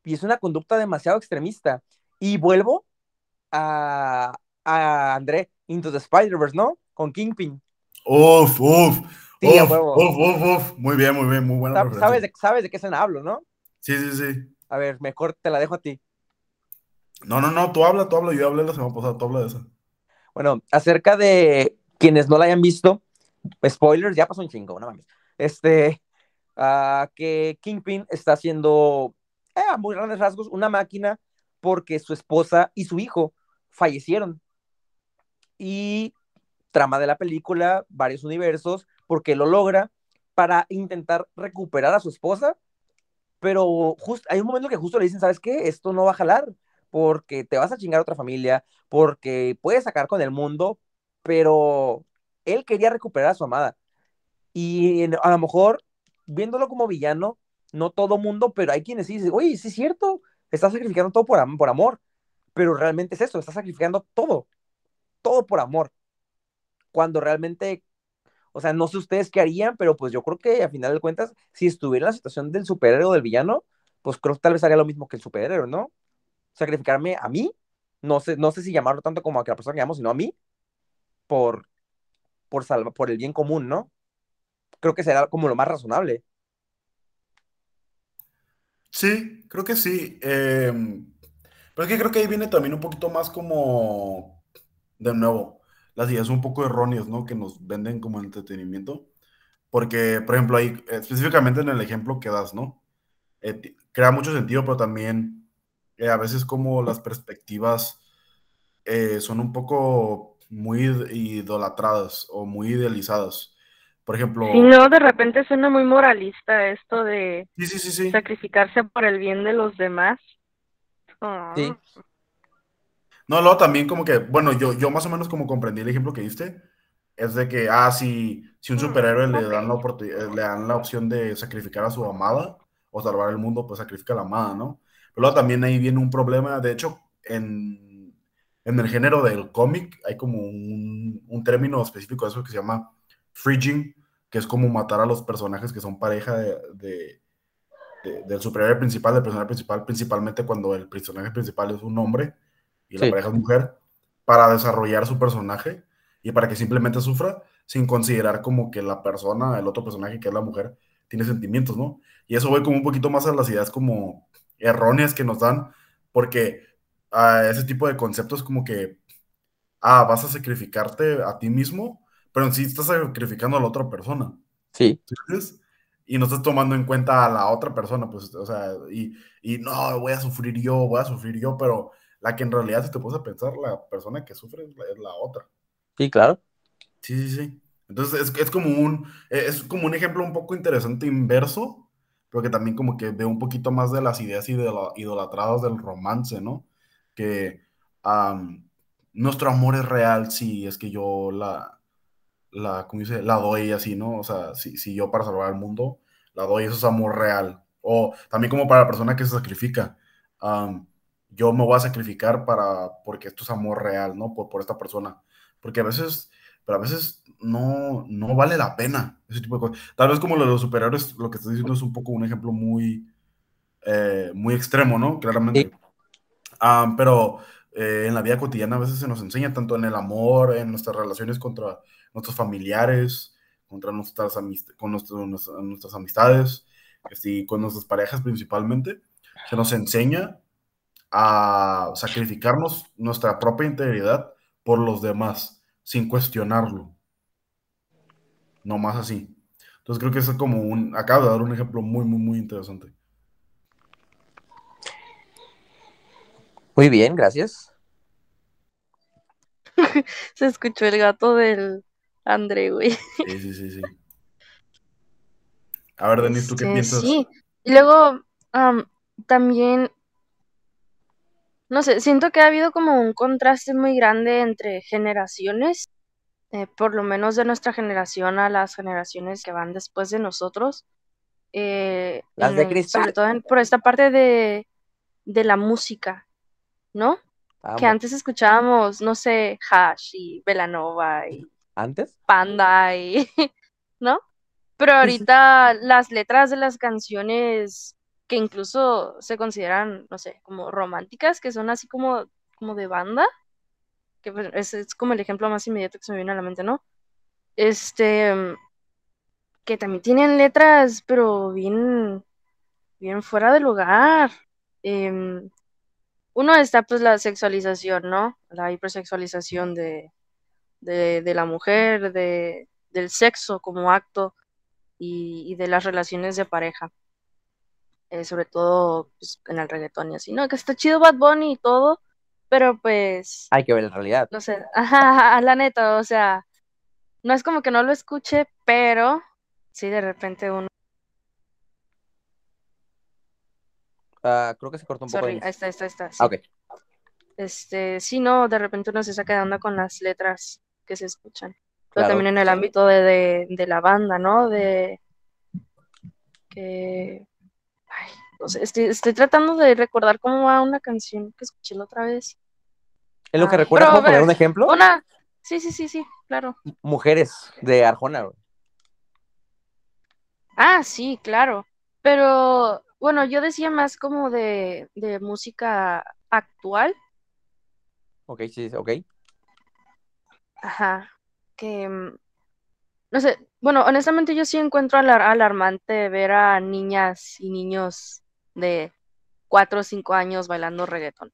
Y es una conducta demasiado extremista. Y vuelvo a, a André Into the Spider-Verse, ¿no? Con Kingpin. Uf, uf, Sí, uf, uf, uf, uf. Muy bien, muy bien, muy buena. ¿Sabes de, sabes de qué escena hablo, no? Sí, sí, sí. A ver, mejor te la dejo a ti. No, no, no, tú habla, tú habla, yo hablé la semana pasada, tú habla de eso. Bueno, acerca de quienes no la hayan visto, spoilers, ya pasó un chingo, no mames. Este, ah, que Kingpin está haciendo, eh, a muy grandes rasgos, una máquina porque su esposa y su hijo fallecieron. Y trama de la película, varios universos, porque lo logra para intentar recuperar a su esposa, pero just, hay un momento que justo le dicen, ¿sabes qué? Esto no va a jalar, porque te vas a chingar a otra familia, porque puedes sacar con el mundo, pero él quería recuperar a su amada. Y a lo mejor, viéndolo como villano, no todo mundo, pero hay quienes dicen, oye, sí es cierto, estás sacrificando todo por, am- por amor, pero realmente es eso, estás sacrificando todo, todo por amor, cuando realmente, o sea, no sé ustedes qué harían, pero pues yo creo que a final de cuentas, si estuviera en la situación del superhéroe o del villano, pues creo que tal vez haría lo mismo que el superhéroe, ¿no? Sacrificarme a mí, no sé, no sé si llamarlo tanto como a que la persona que llamo, sino a mí, por, por, salva, por el bien común, ¿no? Creo que será como lo más razonable. Sí, creo que sí. eh, pero es que creo que ahí viene también un poquito más como, de nuevo, las ideas un poco erróneas, ¿no? Que nos venden como entretenimiento. Porque, por ejemplo, ahí, específicamente en el ejemplo que das, ¿no? Eh, crea mucho sentido, pero también eh, a veces como las perspectivas eh, son un poco muy id- idolatradas o muy idealizadas. Por ejemplo, Si no, de repente suena muy moralista esto de sí, sí, sí, sí. sacrificarse por el bien de los demás. Ah, Sí. No, luego también como que, bueno, yo, yo más o menos como comprendí el ejemplo que diste, es de que, ah, si, si un Mm, superhéroe le ok. dan la eh, le dan la opción de sacrificar a su amada o salvar el mundo, pues sacrifica a la amada, ¿no? Pero luego también ahí viene un problema, de hecho, en, en el género del cómic hay como un, un término específico de eso que se llama fridging, que es como matar a los personajes que son pareja de, de, del superhéroe principal, del personaje principal, principalmente cuando el personaje principal es un hombre y la pareja es mujer, para desarrollar su personaje y para que simplemente sufra sin considerar como que la persona, el otro personaje que es la mujer, tiene sentimientos, ¿no? Y eso voy como un poquito más a las ideas como erróneas que nos dan, porque a ese tipo de conceptos como que, ah, vas a sacrificarte a ti mismo, pero en sí estás sacrificando a la otra persona. Sí. Y no estás tomando en cuenta a la otra persona, pues, o sea, y, y no, voy a sufrir yo, voy a sufrir yo, pero la que en realidad, si te puedes pensar, la persona que sufre es la, otra. Sí, claro. Sí, sí, sí. Entonces es, es, como un, es como un ejemplo un poco interesante inverso, pero que también como que ve un poquito más de las ideas idolatradas del romance, ¿no? Que nuestro amor es real si es que yo la, la, ¿cómo dice? La doy así, ¿no? O sea, si, si yo para salvar el mundo la doy, eso es amor real. O también como para la persona que se sacrifica yo me voy a sacrificar para, porque esto es amor real, ¿no? Por, por esta persona. Porque a veces, pero a veces no, no vale la pena ese tipo de cosas. Tal vez como lo de los superhéroes, lo que estás diciendo es un poco un ejemplo muy, eh, muy extremo, ¿no? Claramente. Ah, pero eh, en la vida cotidiana a veces se nos enseña tanto en el amor, en nuestras relaciones contra nuestros familiares, contra nuestras, con nuestras amistades, y con nuestras parejas principalmente, se nos enseña a sacrificarnos nuestra propia integridad por los demás, sin cuestionarlo. No más así. Entonces creo que es como un, acabo de dar un ejemplo muy, muy, muy interesante. Muy bien, gracias. Se escuchó el gato del André, güey. Sí, sí, sí, sí. A ver, Denis, ¿tú qué este, piensas? Sí, y luego también no sé, siento que ha habido como un contraste muy grande entre generaciones, eh, por lo menos de nuestra generación a las generaciones que van después de nosotros. Eh, las de cristal. Sobre todo por esta parte de, de la música, ¿no? Que antes escuchábamos, no sé, Hash y Velanova y... ¿Antes? Panda y... ¿no? Pero ahorita las letras de las canciones que incluso se consideran, no sé, como románticas, que son así como, como de banda, que pues, es, es, como el ejemplo más inmediato que se me viene a la mente, ¿no? Este, que también tienen letras, pero bien, bien fuera de lugar. Em, uno está pues la sexualización, ¿no? La hipersexualización de, de, la mujer, de, del sexo como acto y de las relaciones de pareja. Eh, sobre todo pues, en el reggaetón y así, ¿no? Que está chido Bad Bunny y todo, pero pues... Hay que ver la realidad. No sé, ajá, la neta, o sea, no es como que no lo escuche, pero sí, de repente uno... Uh, creo que se cortó un poco. Ahí está, ahí está, ahí está. Sí. Ah, ok. Este, sí, no, de repente uno se saca de onda con las letras que se escuchan. Pero también en el ámbito de, de, de la banda, ¿no? De que estoy, tratando de recordar cómo va una canción que escuché la otra vez. ¿Es lo que recuerdas? ¿Puedo poner un ejemplo? Una, sí, sí, sí, sí, claro. Mujeres de Arjona. Ah, sí, claro. Pero bueno, yo decía más como de, de música actual. Ok, sí, ok. Ajá. Que mm, no sé, bueno, honestamente yo sí encuentro alarmante ver a niñas y niños de 4 o 5 años bailando reggaetón.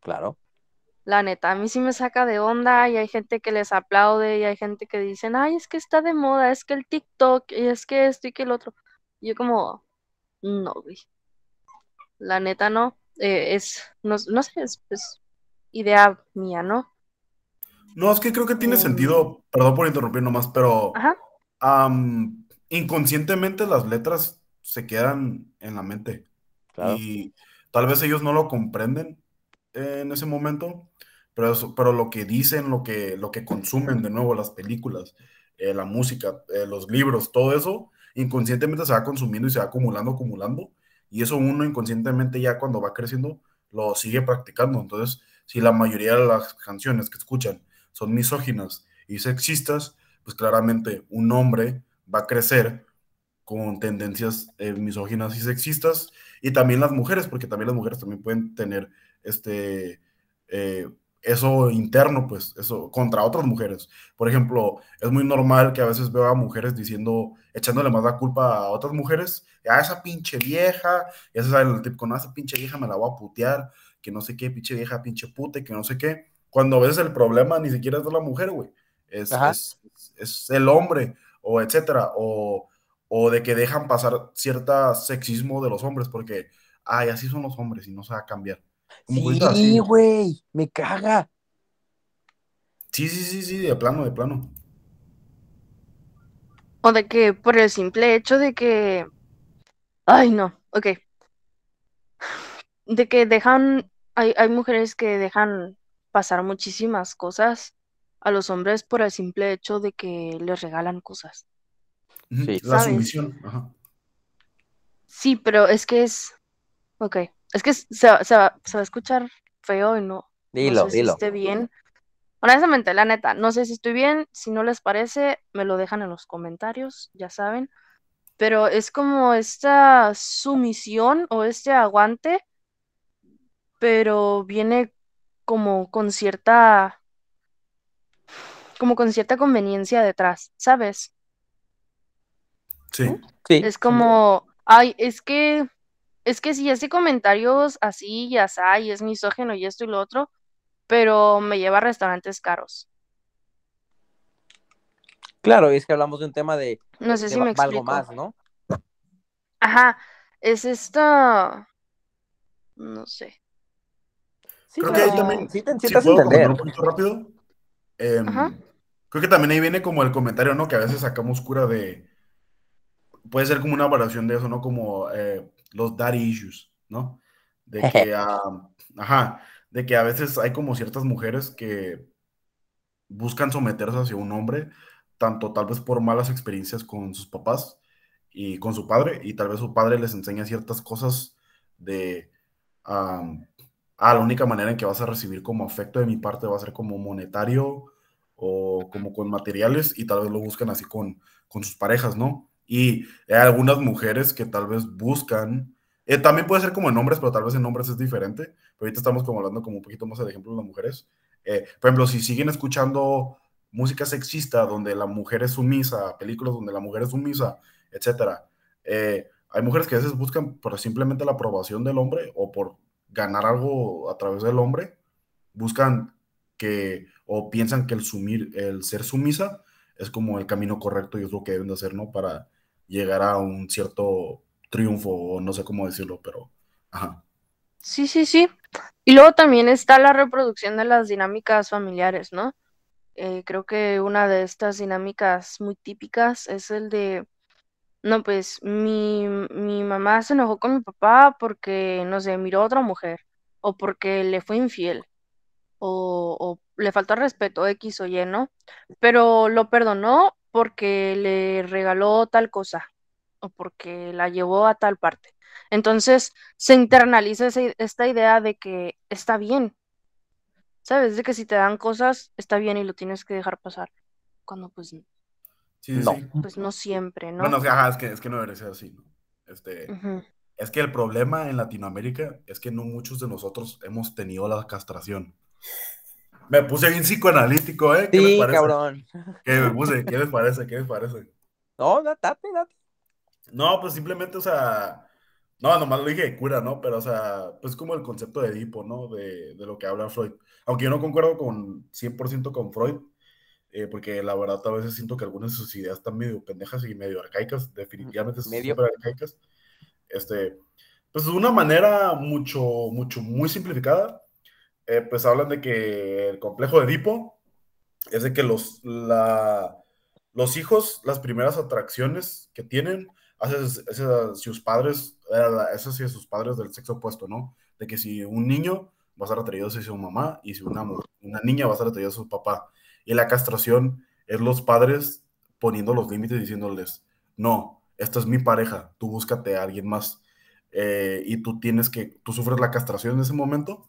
Claro. La neta, a mí sí me saca de onda y hay gente que les aplaude y hay gente que dicen, ay, es que está de moda, es que el TikTok y es que esto y que el otro. Y yo como, no, güey. La neta no, eh, es, no, no sé, es, idea mía, ¿no? No, es que creo que tiene em. sentido, perdón por interrumpir nomás, pero inconscientemente las letras se quedan en la mente. Y tal vez ellos no lo comprenden en ese momento, pero, pero lo que dicen, lo que, lo que consumen de nuevo, las películas, eh, la música, eh, los libros, todo eso, inconscientemente se va consumiendo y se va acumulando, acumulando, y eso uno inconscientemente ya cuando va creciendo lo sigue practicando. Entonces, si la mayoría de las canciones que escuchan son misóginas y sexistas, pues claramente un hombre va a crecer con tendencias eh, misóginas y sexistas, y también las mujeres, porque también las mujeres también pueden tener este, eh, eso interno, pues, eso, contra otras mujeres. Por ejemplo, es muy normal que a veces veo a mujeres diciendo, echándole más la culpa a otras mujeres, a esa pinche vieja, y ese es el tipo, con esa pinche vieja me la voy a putear, que no sé qué, pinche vieja, pinche pute, que no sé qué, cuando a veces el problema ni siquiera es de la mujer, güey, es, es, es, el hombre, o etcétera, o o de que dejan pasar cierto sexismo de los hombres, porque, ay, así son los hombres y no se va a cambiar. sí, güey, me caga. Sí, sí, sí, sí, de plano, de plano. O de que por el simple hecho de que, ay, no, ok. De que dejan, hay, hay mujeres que dejan pasar muchísimas cosas a los hombres por el simple hecho de que les regalan cosas. Sí. La sumisión. Ajá. Sí, pero es que es. Ok. Es que se, va, a escuchar feo y no. Dilo, no sé dilo. Si esté bien. Honestamente, la neta, no sé si estoy bien. Si no les parece, me lo dejan en los comentarios, ya saben. Pero es como esta sumisión o este aguante, pero viene como con cierta. Como con cierta conveniencia detrás, ¿sabes? Sí. Es como, ay, es que, es que si hace comentarios así y así, y es misógeno y esto y lo otro, pero me lleva a restaurantes caros. Claro, es que hablamos de un tema de, no sé si me explico. algo más, ¿no? Ajá, es esta, no sé. creo que ahí también, sí, te, si puedo entender. un poquito rápido, em, creo que también ahí viene como el comentario, ¿no? Que a veces sacamos cura de, puede ser como una variación de eso, ¿no? Como eh, los daddy issues, ¿no? De que, ajá, de que a veces hay como ciertas mujeres que buscan someterse hacia un hombre, tanto tal vez por malas experiencias con sus papás y con su padre, y tal vez su padre les enseña ciertas cosas de, ah, la única manera en que vas a recibir como afecto de mi parte va a ser como monetario o como con materiales, y tal vez lo buscan así con, con sus parejas, ¿no? Y hay algunas mujeres que tal vez buscan, eh, también puede ser como en hombres, pero tal vez en hombres es diferente. Pero ahorita estamos como hablando como un poquito más de ejemplo de las mujeres. Eh, por ejemplo, si siguen escuchando música sexista donde la mujer es sumisa, películas donde la mujer es sumisa, etcétera, eh, hay mujeres que a veces buscan por simplemente la aprobación del hombre o por ganar algo a través del hombre, buscan que o piensan que el sumir, el ser sumisa es como el camino correcto y es lo que deben de hacer, ¿no? Para llegar a un cierto triunfo, o no sé cómo decirlo, pero ajá. Sí, sí, sí. Y luego también está la reproducción de las dinámicas familiares, ¿no? Eh, creo que una de estas dinámicas muy típicas es el de, no, pues mi, mi mamá se enojó con mi papá porque, no sé, miró a otra mujer o porque le fue infiel o, o le faltó respeto X o Y, ¿no? Pero lo perdonó porque le regaló tal cosa o porque la llevó a tal parte. Entonces se internaliza esta idea de que está bien, ¿sabes? De que si te dan cosas, está bien y lo tienes que dejar pasar. Cuando pues no, pues no siempre, ¿no? Bueno, es que, es que no debe ser así, ¿no? Este, Es que el problema en Latinoamérica es que no muchos de nosotros hemos tenido la castración. Me puse bien psicoanalítico, ¿eh? ¿Qué sí, cabrón. ¿Qué me puse? ¿Qué les parece? ¿Qué les parece? No, date, date. No, pues simplemente, o sea, no, nomás lo dije de cura, ¿no? Pero, o sea, pues como el concepto de Edipo, ¿no? De, de lo que habla Freud. Aunque yo no concuerdo con 100% con Freud, eh, porque la verdad a veces siento que algunas de sus ideas están medio pendejas y medio arcaicas, definitivamente son medio arcaicas. Este, pues de una manera mucho, mucho, muy simplificada, eh, pues hablan de que el complejo de Edipo es de que los, los hijos, las primeras atracciones que tienen, hacia, sus padres, es hacia sus padres del sexo opuesto, ¿no? De que si un niño va a estar atraído hacia su mamá y si una, una niña va a estar atraída a su papá. Y la castración es los padres poniendo los límites diciéndoles, no, esta es mi pareja, tú búscate a alguien más. Eh, y tú tienes que, tú sufres la castración en ese momento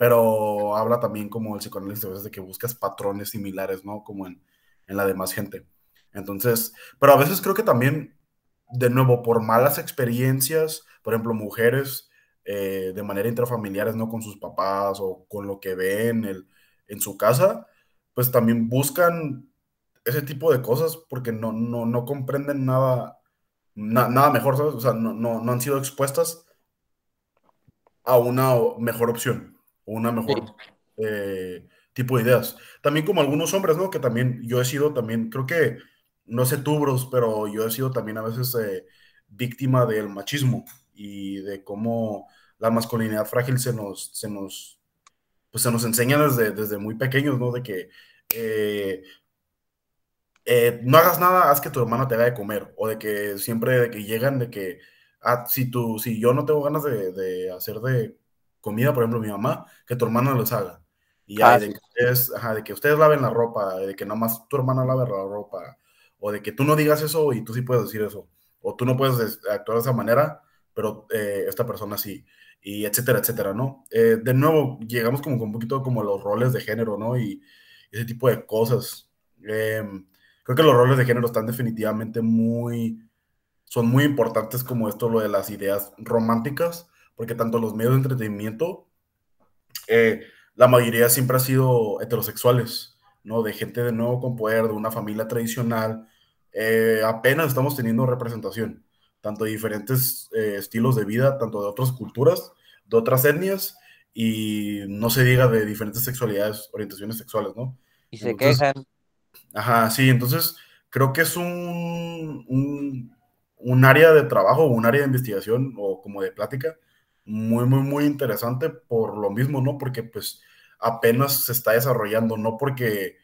pero habla también como el psicoanálisis a veces de que buscas patrones similares, ¿no? Como en, en la demás gente. Entonces, pero a veces creo que también de nuevo, por malas experiencias, por ejemplo, mujeres eh, de manera intrafamiliares, ¿no? Con sus papás o con lo que ven en, en su casa, pues también buscan ese tipo de cosas porque no, no, no comprenden nada, nada mejor, ¿sabes? O sea, no, no, no, han sido expuestas a una mejor opción, o una mejor eh, tipo de ideas. También como algunos hombres, ¿no? Que también yo he sido también, creo que, no sé tú, Bruce, pero yo he sido también a veces eh, víctima del machismo y de cómo la masculinidad frágil se nos, se nos, pues se nos enseña desde, desde muy pequeños, ¿no? De que eh, eh, no hagas nada, haz que tu hermana te haga de comer, o de que siempre de que llegan, de que, ah, si, tú, si yo no tengo ganas de, hacer de comida, por ejemplo, mi mamá, que tu hermana los haga. Y ya, ah, de, que ustedes, de que ustedes laven la ropa, de que nomás tu hermana lave la ropa, o de que tú no digas eso y tú sí puedes decir eso, o tú no puedes actuar de esa manera, pero eh, esta persona sí, y etcétera, etcétera, ¿no? Eh, de nuevo, llegamos como con un poquito como los roles de género, ¿no? Y ese tipo de cosas. Eh, creo que los roles de género están definitivamente muy, son muy importantes como esto, lo de las ideas románticas, porque tanto los medios de entretenimiento, eh, la mayoría siempre ha sido heterosexuales, ¿no? De gente de nuevo con poder, de una familia tradicional, eh, apenas estamos teniendo representación, tanto de diferentes eh, estilos de vida, tanto de otras culturas, de otras etnias, y no se diga de diferentes sexualidades, orientaciones sexuales, ¿no? Y se quejan Ajá, sí, entonces creo que es un, un, área de trabajo, un área de investigación o como de plática muy, muy, muy interesante por lo mismo, ¿no? Porque pues apenas se está desarrollando, no porque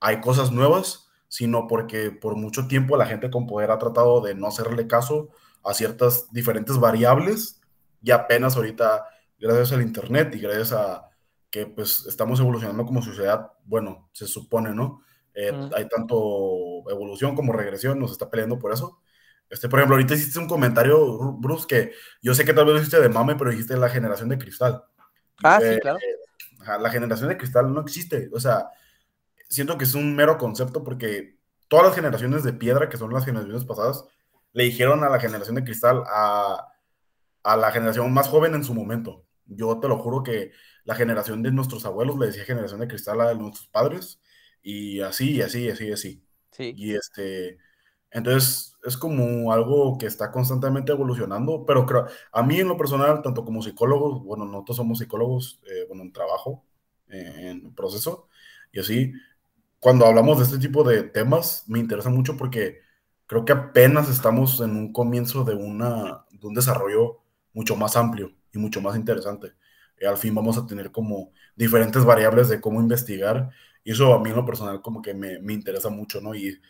hay cosas nuevas, sino porque por mucho tiempo la gente con poder ha tratado de no hacerle caso a ciertas diferentes variables y apenas ahorita, gracias al Internet y gracias a que pues estamos evolucionando como sociedad, bueno, se supone, ¿no? Eh, hay tanto evolución como regresión, nos está peleando por eso. Este, por ejemplo, ahorita hiciste un comentario, Bruce, que yo sé que tal vez lo hiciste de mame, pero dijiste la generación de cristal. Ah, sí, eh, claro. la generación de cristal no existe. O sea, siento que es un mero concepto porque todas las generaciones de piedra, que son las generaciones pasadas, le dijeron a la generación de cristal a, a la generación más joven en su momento. Yo te lo juro que la generación de nuestros abuelos le decía generación de cristal a nuestros padres y así, y así, y así, y así. Sí. Y este, entonces es como algo que está constantemente evolucionando, pero creo, a mí en lo personal, tanto como psicólogo, bueno, nosotros somos psicólogos, eh, bueno, en trabajo, eh, en proceso, y así, cuando hablamos de este tipo de temas, me interesa mucho porque creo que apenas estamos en un comienzo de, una, de un desarrollo mucho más amplio y mucho más interesante. Eh, al fin vamos a tener como diferentes variables de cómo investigar y eso a mí en lo personal como que me, me interesa mucho, ¿no? Y,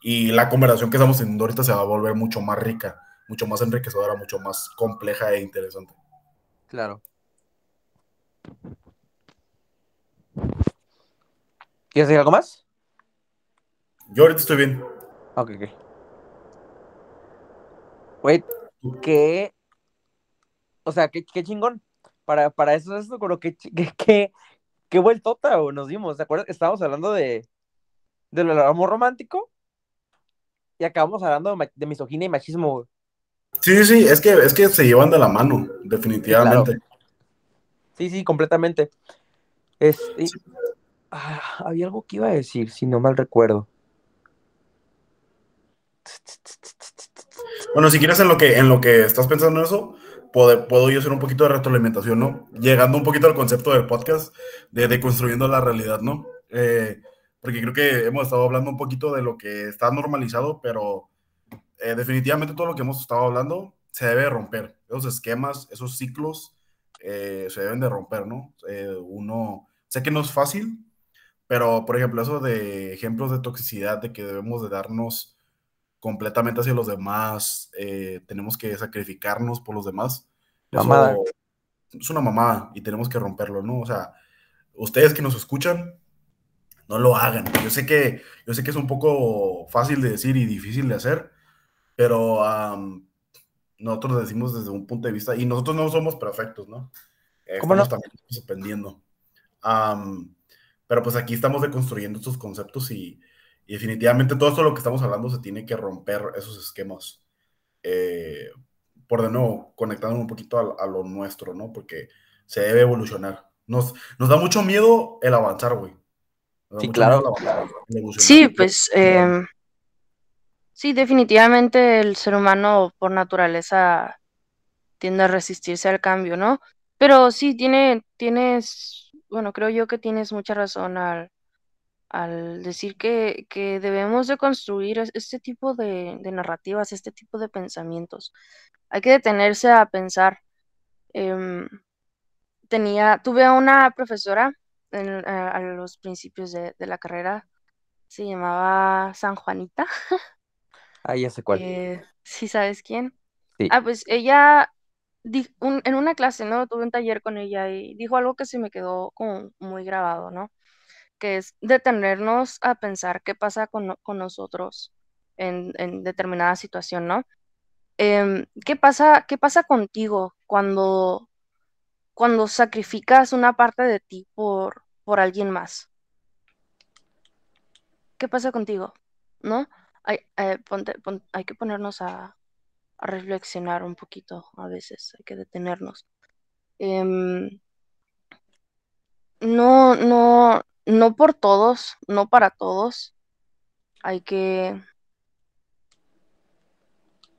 y la conversación que estamos teniendo ahorita se va a volver mucho más rica, mucho más enriquecedora, mucho más compleja e interesante. Claro. ¿Quieres decir algo más? Yo ahorita estoy bien. Ok, ok. Wait, ¿qué? O sea, qué, qué chingón. Para, para eso es esto, pero qué, qué, qué vueltota nos dimos, ¿te acuerdas? Estábamos hablando de, de lo amor romántico y acabamos hablando de, misoginia y machismo. Sí, sí, es que, es que se llevan de la mano, definitivamente. Sí, sí, completamente. Es, ah, había algo que iba a decir, si no mal recuerdo. Bueno, si quieres en lo que, en lo que estás pensando en eso, puedo, yo hacer un poquito de retroalimentación, ¿no? Llegando un poquito al concepto del podcast de, de construyendo la realidad, ¿no? Eh, porque creo que hemos estado hablando un poquito de lo que está normalizado, pero eh, definitivamente todo lo que hemos estado hablando se debe romper. Esos esquemas, esos ciclos eh, se deben de romper, ¿no? uno, sé que no es fácil, pero por ejemplo, eso de ejemplos de toxicidad, de que debemos de darnos completamente hacia los demás, eh, tenemos que sacrificarnos por los demás. es una mamada y tenemos que romperlo, ¿no? O sea, ustedes que nos escuchan, no lo hagan. Yo sé que, yo sé que es un poco fácil de decir y difícil de hacer, pero nosotros decimos desde un punto de vista, y nosotros no somos perfectos, ¿no? ¿Cómo no? también aprendiendo. pero pues aquí estamos deconstruyendo estos conceptos y, y definitivamente todo esto lo que estamos hablando se tiene que romper esos esquemas. eh, por de nuevo, conectando un poquito a, lo nuestro, ¿no? Porque se debe evolucionar. Nos, nos da mucho miedo el avanzar, güey. Sí, claro. sí, pues em, sí, definitivamente el ser humano por naturaleza tiende a resistirse al cambio, ¿no? Pero sí, tiene, tienes, bueno, creo yo que tienes mucha razón al, al decir que, que debemos de construir este tipo de, narrativas, este tipo de pensamientos. Hay que detenerse a pensar. Em, tenía, tuve a una profesora a, los principios de, la carrera, se llamaba San Juanita. Ah, ya sé cuál. Eh, ¿Sí sabes quién? Ah, pues ella en una clase, ¿no? Tuve un taller con ella y dijo algo que se me quedó como muy grabado, ¿no? Que es detenernos a pensar qué pasa con, nosotros en, determinada situación, ¿no? Em, ¿qué pasa, qué pasa contigo cuando, cuando sacrificas una parte de ti por, por alguien más? ¿Qué pasa contigo? ¿No? Hay, eh, hay que ponernos a, reflexionar un poquito a veces, hay que detenernos. Em, no, no, no por todos, no para todos. Hay que...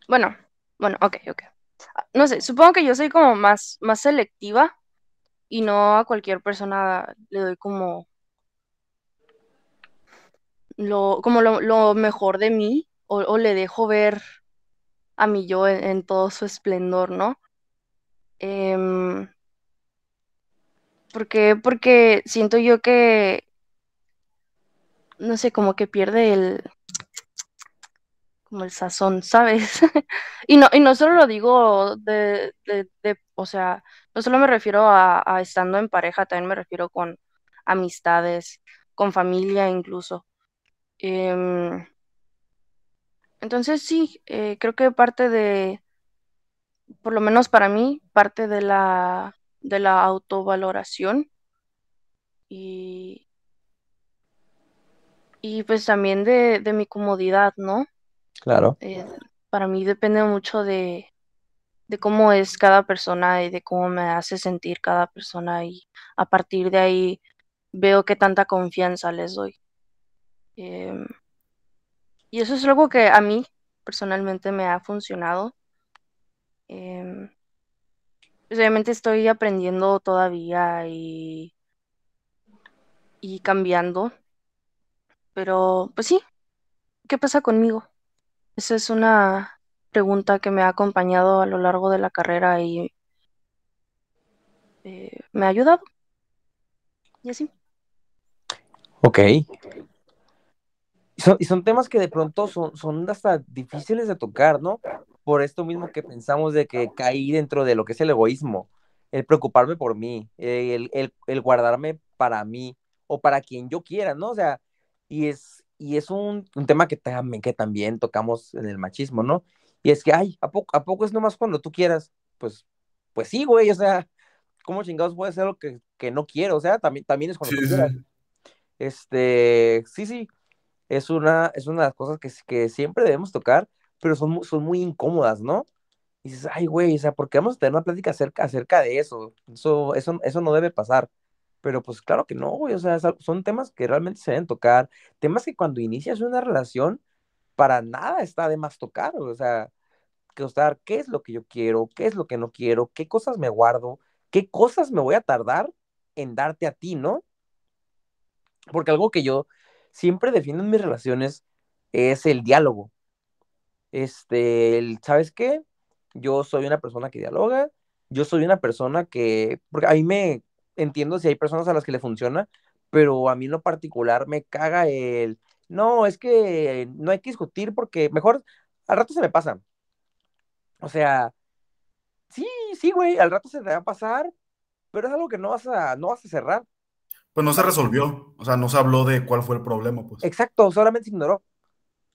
Bueno, bueno, ok, ok. No sé, supongo que yo soy como más, más selectiva y no a cualquier persona le doy como lo, como lo, mejor de mí o, le dejo ver a mi yo en, todo su esplendor, ¿no? Em, porque, porque siento yo que, no sé, como que pierde el, como el sazón, ¿sabes? y, no, y no solo lo digo de, o sea, no solo me refiero a, estando en pareja, también me refiero con amistades, con familia incluso. Em, entonces sí, eh, creo que parte de, por lo menos para mí, parte de la, de la autovaloración y, y pues también de, mi comodidad, ¿no? Claro. Eh, para mí depende mucho de, de cómo es cada persona y de cómo me hace sentir cada persona y a partir de ahí veo qué tanta confianza les doy. Em, y eso es algo que a mí personalmente me ha funcionado. Em, pues, obviamente estoy aprendiendo todavía y, y cambiando. Pero, pues sí, ¿qué pasa conmigo? Esa es una pregunta que me ha acompañado a lo largo de la carrera y eh, me ha ayudado. Y así. Ok y son temas que de pronto son, son hasta difíciles de tocar, ¿no? Por esto mismo que pensamos de que caí dentro de lo que es el egoísmo, el preocuparme por mí, el, el, guardarme para mí o para quien yo quiera, ¿no? O sea, y es, y es un, un tema que también, que también tocamos en el machismo, ¿no? Y es que, ay, ¿a poco, ¿a poco es nomás cuando tú quieras? Pues, pues sí, güey, o sea, ¿cómo chingados puede ser lo que, que no quiero? O sea, también, también es cuando tú quieras. Este, sí, sí, es una, es una de las cosas que, que siempre debemos tocar, pero son, son muy incómodas, ¿no? Y dices, ay, güey, o sea, ¿por qué vamos a tener una plática acerca, acerca de eso? Eso, eso? eso no debe pasar. Pero pues claro que no, güey, o sea, son temas que realmente se deben tocar, temas que cuando inicias una relación, para nada está de más tocar, o sea, que, sea, qué es lo que yo quiero, qué es lo que no quiero, qué cosas me guardo, qué cosas me voy a tardar en darte a ti, ¿no? Porque algo que yo siempre defiendo en mis relaciones es el diálogo. Este, ¿sabes qué? Yo soy una persona que dialoga, yo soy una persona que, porque a mí me entiendo si hay personas a las que le funciona, pero a mí en lo particular me caga el, no, es que no hay que discutir porque mejor al rato se me pasa. O sea, sí, sí, güey, al rato se te va a pasar, pero es algo que no vas a, no vas a cerrar. Pues no se resolvió, o sea, no se habló de cuál fue el problema, pues. Exacto, solamente se ignoró.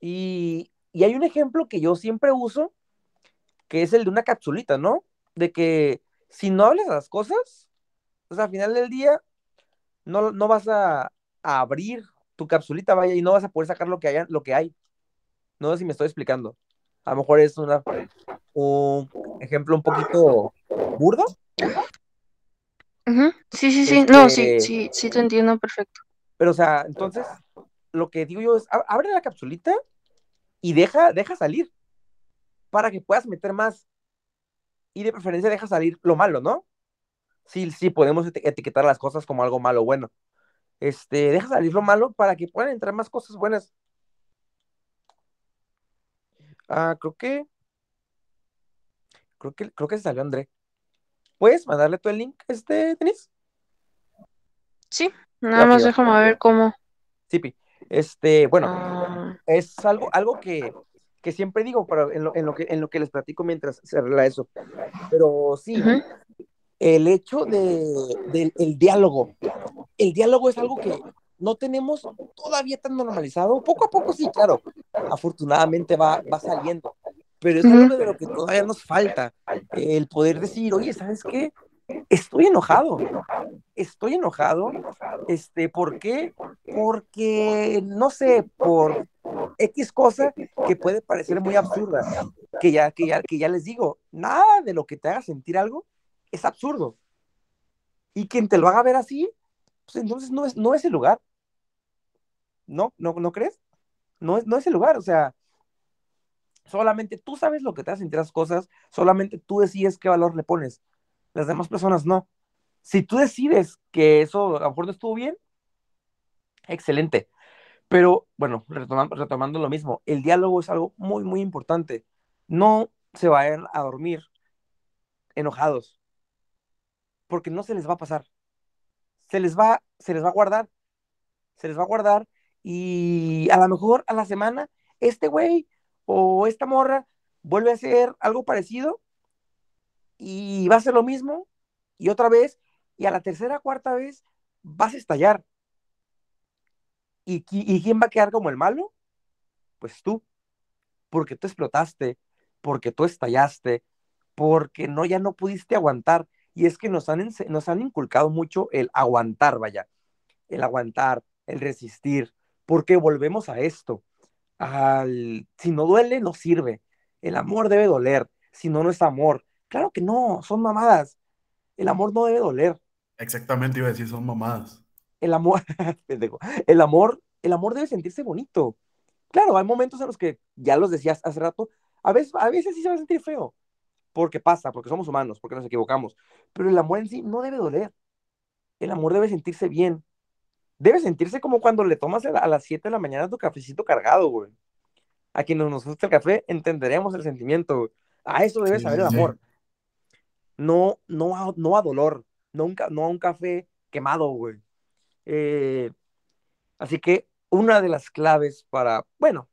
Y, hay un ejemplo que yo siempre uso, que es el de una capsulita, ¿no? De que si no hablas las cosas, o sea, al final del día, no, no vas a, abrir tu capsulita, vaya, y no vas a poder sacar lo que, haya, lo que hay. No sé si me estoy explicando. A lo mejor es una, un ejemplo un poquito burdo. Sí, sí, sí. No, sí, Este- sí, sí te entiendo perfecto. Pero, o sea, entonces, lo que digo yo es, abre la capsulita y deja, deja salir para que puedas meter más. Y de preferencia deja salir lo malo, ¿no? Sí, sí, podemos eti- etiquetar las cosas como algo malo o bueno. Este, deja salir lo malo para que puedan entrar más cosas buenas. Ah, creo que, creo que, creo que se salió André. ¿Puedes mandarle tú el link, este, Denis? Sí, nada más déjame ver cómo. Sí, Pi. Este, bueno, Ah, es algo, algo que, que siempre digo, pero en lo, en lo que, en lo que les platico mientras se arregla eso. Pero sí, el hecho de, del el diálogo. El diálogo es algo que no tenemos todavía tan normalizado. Poco a poco sí, claro. Afortunadamente va, va saliendo. Pero es algo de lo que todavía nos falta. El poder decir, oye, ¿sabes qué? Estoy enojado. Estoy enojado. Este, ¿por qué? Porque, no sé, por X cosa que puede parecer muy absurda. Que ya, que ya, que ya les digo, nada de lo que te haga sentir algo es absurdo. Y quien te lo haga ver así, pues entonces no es, no es el lugar. ¿No? ¿No, no crees? No es, no es el lugar, o sea, solamente tú sabes lo que te hace sentir las cosas, solamente tú decides qué valor le pones. Las demás personas no. Si tú decides que eso a lo mejor no estuvo bien, excelente. Pero bueno, retomando, retomando lo mismo, el diálogo es algo muy, muy importante. No se vayan a dormir enojados, porque no se les va a pasar. Se les va, se les va a guardar, se les va a guardar y a lo mejor a la semana este güey o esta morra vuelve a hacer algo parecido y va a ser lo mismo y otra vez y a la tercera, cuarta vez vas a estallar. ¿Y, y quién va a quedar como el malo? Pues tú, porque tú explotaste, porque tú estallaste, porque no, ya no pudiste aguantar. Y es que nos han, nos han inculcado mucho el aguantar, vaya, el aguantar, el resistir, porque volvemos a esto. Al, si no duele, no sirve. El amor debe doler, si no, no es amor. Claro que no, son mamadas. El amor no debe doler. Exactamente, iba a decir, son mamadas. El amor, el amor, el amor debe sentirse bonito. Claro, hay momentos en los que, ya los decías hace rato, a veces, a veces sí se va a sentir feo, porque pasa, porque somos humanos, porque nos equivocamos, pero el amor en sí no debe doler. El amor debe sentirse bien. Debe sentirse como cuando le tomas a la- a las 7 de la mañana tu cafecito cargado, güey. A quienes nos gusta el café, entenderemos el sentimiento, güey. A eso debe Sí, saber el sí. amor. No, no, a, no a dolor, no, un ca- no a un café quemado, güey. Eh, así que una de las claves para, bueno,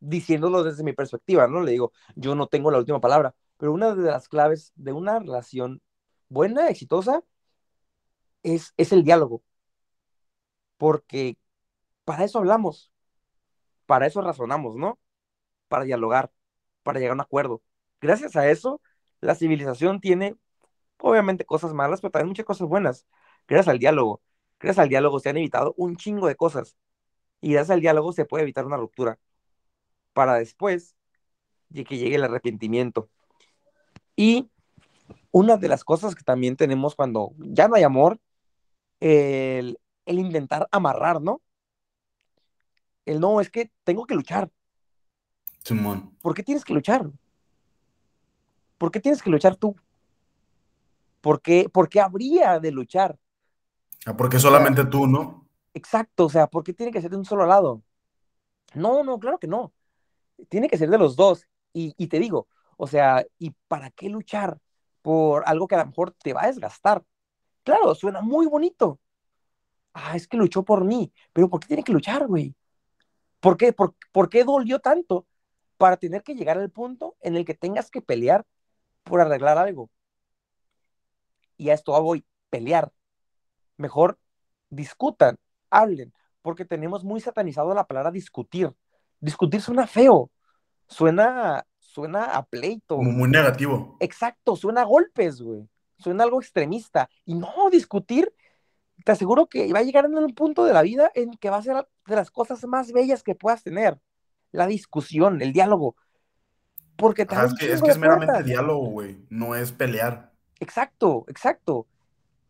diciéndolo desde mi perspectiva, ¿no? Le digo, yo no tengo la última palabra, pero una de las claves de una relación buena, exitosa, es, es el diálogo, porque para eso hablamos, para eso razonamos, ¿no? Para dialogar, para llegar a un acuerdo. Gracias a eso, la civilización tiene, obviamente, cosas malas, pero también muchas cosas buenas. Gracias al diálogo, gracias al diálogo se han evitado un chingo de cosas, y gracias al diálogo se puede evitar una ruptura, para después de que llegue el arrepentimiento. Y una de las cosas que también tenemos cuando ya no hay amor, el, el intentar amarrar, ¿no? El no, es que tengo que luchar. Simón. ¿Por qué tienes que luchar? ¿Por qué tienes que luchar tú? ¿Por qué, por qué habría de luchar? Ah, Porque solamente tú, ¿no? Exacto, o sea, ¿por qué tiene que ser de un solo lado? No, no, claro que no. Tiene que ser de los dos. Y, y te digo, o sea, ¿y para qué luchar por algo que a lo mejor te va a desgastar? Claro, suena muy bonito. Ah, es que luchó por mí, pero ¿por qué tiene que luchar, güey? ¿Por qué, por, qué dolió tanto para tener que llegar al punto en el que tengas que pelear por arreglar algo? Y a esto voy, pelear. Mejor discutan, hablen, porque tenemos muy satanizado la palabra discutir. Discutir suena feo, suena, suena a pleito. Como muy negativo. Exacto, suena a golpes, güey. Suena algo extremista. Y no, discutir, te aseguro que va a llegar en un punto de la vida en que va a ser de las cosas más bellas que puedas tener. La discusión, el diálogo. Porque te Ajá, es que, es, que es meramente diálogo, güey. No es pelear. Exacto, exacto.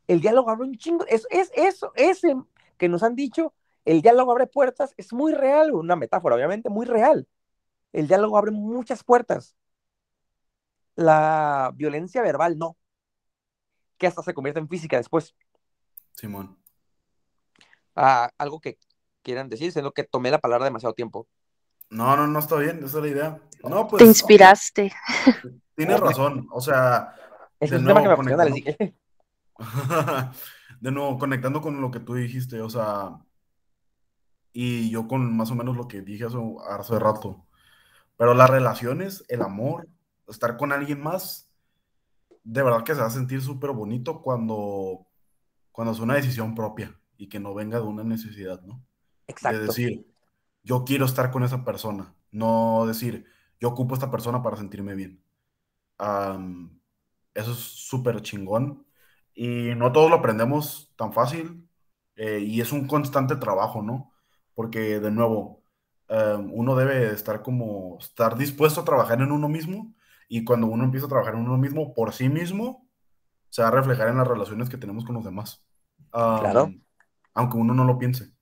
El diálogo abre un chingo. Es, es eso, ese que nos han dicho, el diálogo abre puertas, es muy real, una metáfora, obviamente, muy real. El diálogo abre muchas puertas. La violencia verbal no. Que hasta se convierte en física después. Simón. Ah, algo que quieran decir, siendo que tomé la palabra demasiado tiempo. No, no, no está bien, esa es la idea. No, pues. Te inspiraste. Tienes razón. O sea, Es de un tema que me nuevo, apasiona, les dije. de nuevo, conectando con lo que tú dijiste, o sea, y yo con más o menos lo que dije hace, hace rato. Pero las relaciones, el amor, estar con alguien más, de verdad que se va a sentir súper bonito cuando, cuando es una decisión propia y que no venga de una necesidad, ¿no? De Exacto. decir, yo quiero estar con esa persona, no decir, yo ocupo a esta persona para sentirme bien. Eso es súper chingón y no todos lo aprendemos tan fácil eh, y es un constante trabajo, ¿no? Porque de nuevo, um, uno debe estar como, estar dispuesto a trabajar en uno mismo y cuando uno empieza a trabajar en uno mismo por sí mismo, se va a reflejar en las relaciones que tenemos con los demás. Um, Claro. Aunque uno no lo piense.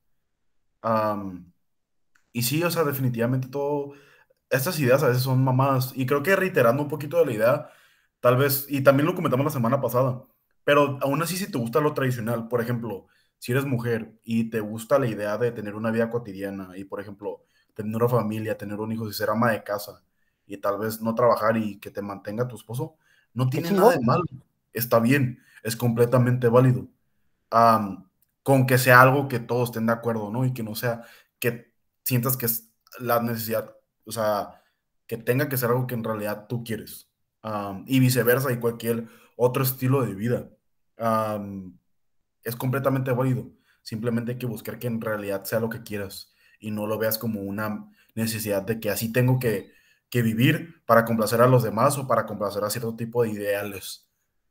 Um, y sí, o sea, definitivamente todo, estas ideas a veces son mamadas. Y creo que reiterando un poquito de la idea, tal vez, y también lo comentamos la semana pasada, pero aún así si te gusta lo tradicional, por ejemplo, si eres mujer y te gusta la idea de tener una vida cotidiana y, por ejemplo, tener una familia, tener un hijo y ser ama de casa y tal vez no trabajar y que te mantenga tu esposo, no tiene nada de malo. Está bien, es completamente válido. Am, con que sea algo que todos estén de acuerdo, ¿no? Y que no sea que sientas que es la necesidad, o sea, que tenga que ser algo que en realidad tú quieres. Am, y viceversa, y cualquier otro estilo de vida. Es completamente válido. Simplemente hay que buscar que en realidad sea lo que quieras y no lo veas como una necesidad de que así tengo que, que vivir para complacer a los demás o para complacer a cierto tipo de ideales.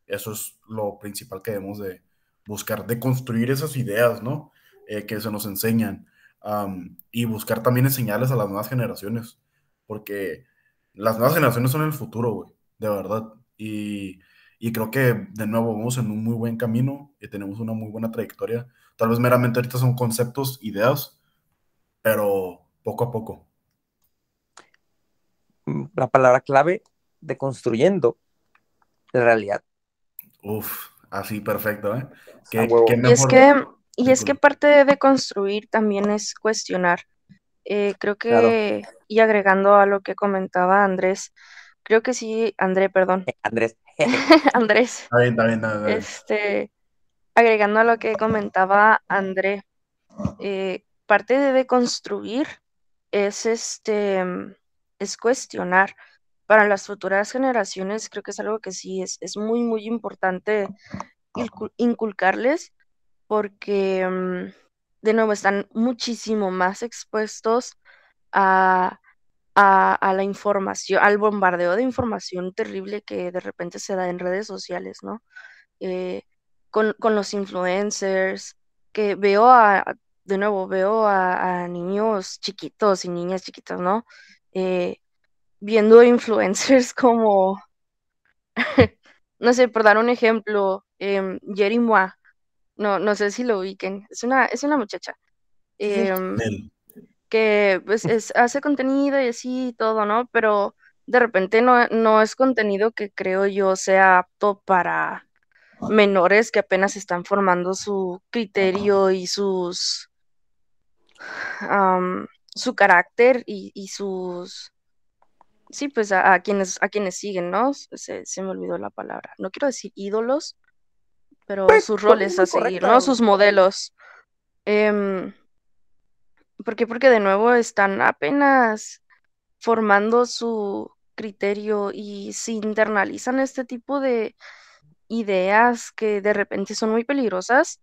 Eso es lo principal que debemos de buscar, de construir esas ideas, ¿no? Eh, que se nos enseñan y buscar también enseñarles a las nuevas generaciones, porque las nuevas generaciones son el futuro, güey, de verdad. Y, y creo que de nuevo vamos en un muy buen camino y tenemos una muy buena trayectoria. Tal vez meramente ahorita son conceptos, ideas, pero poco a poco. Mm, La palabra clave de construyendo la realidad. Uf, así perfecto, ¿eh? Qué, qué Y es que, y es que parte de, construir también es cuestionar. Eh, creo Claro. que, y agregando a lo que comentaba Andrés, creo que sí, André, perdón, Eh, Andrés. Andrés, Está bien, está bien, está bien. este, agregando a lo que comentaba André, eh, parte de, de construir es este, es cuestionar. Para las futuras generaciones creo que es algo que sí es, es muy, muy importante incu- inculcarles porque mm, de nuevo están muchísimo más expuestos a, a, la información, al bombardeo de información terrible que de repente se da en redes sociales, ¿no? Eh, con, con los influencers, que veo a- de nuevo, veo a, a niños chiquitos y niñas chiquitas, ¿no? Eh, viendo influencers como, no sé, por dar un ejemplo, em, Jerry Mois, no, no sé si lo ubiquen, es una, es una muchacha. Em, que pues es, hace contenido y así y todo, ¿no? Pero de repente no, no es contenido que creo yo sea apto para menores que apenas están formando su criterio y sus su carácter y, y sus sí, pues a, a quienes a quienes siguen, ¿no? Se, se me olvidó la palabra. No quiero decir ídolos, pero Pues, sus roles es a seguir. ¿no? Sus modelos. Em, ¿por qué? Porque de nuevo están apenas formando su criterio y si internalizan este tipo de ideas que de repente son muy peligrosas,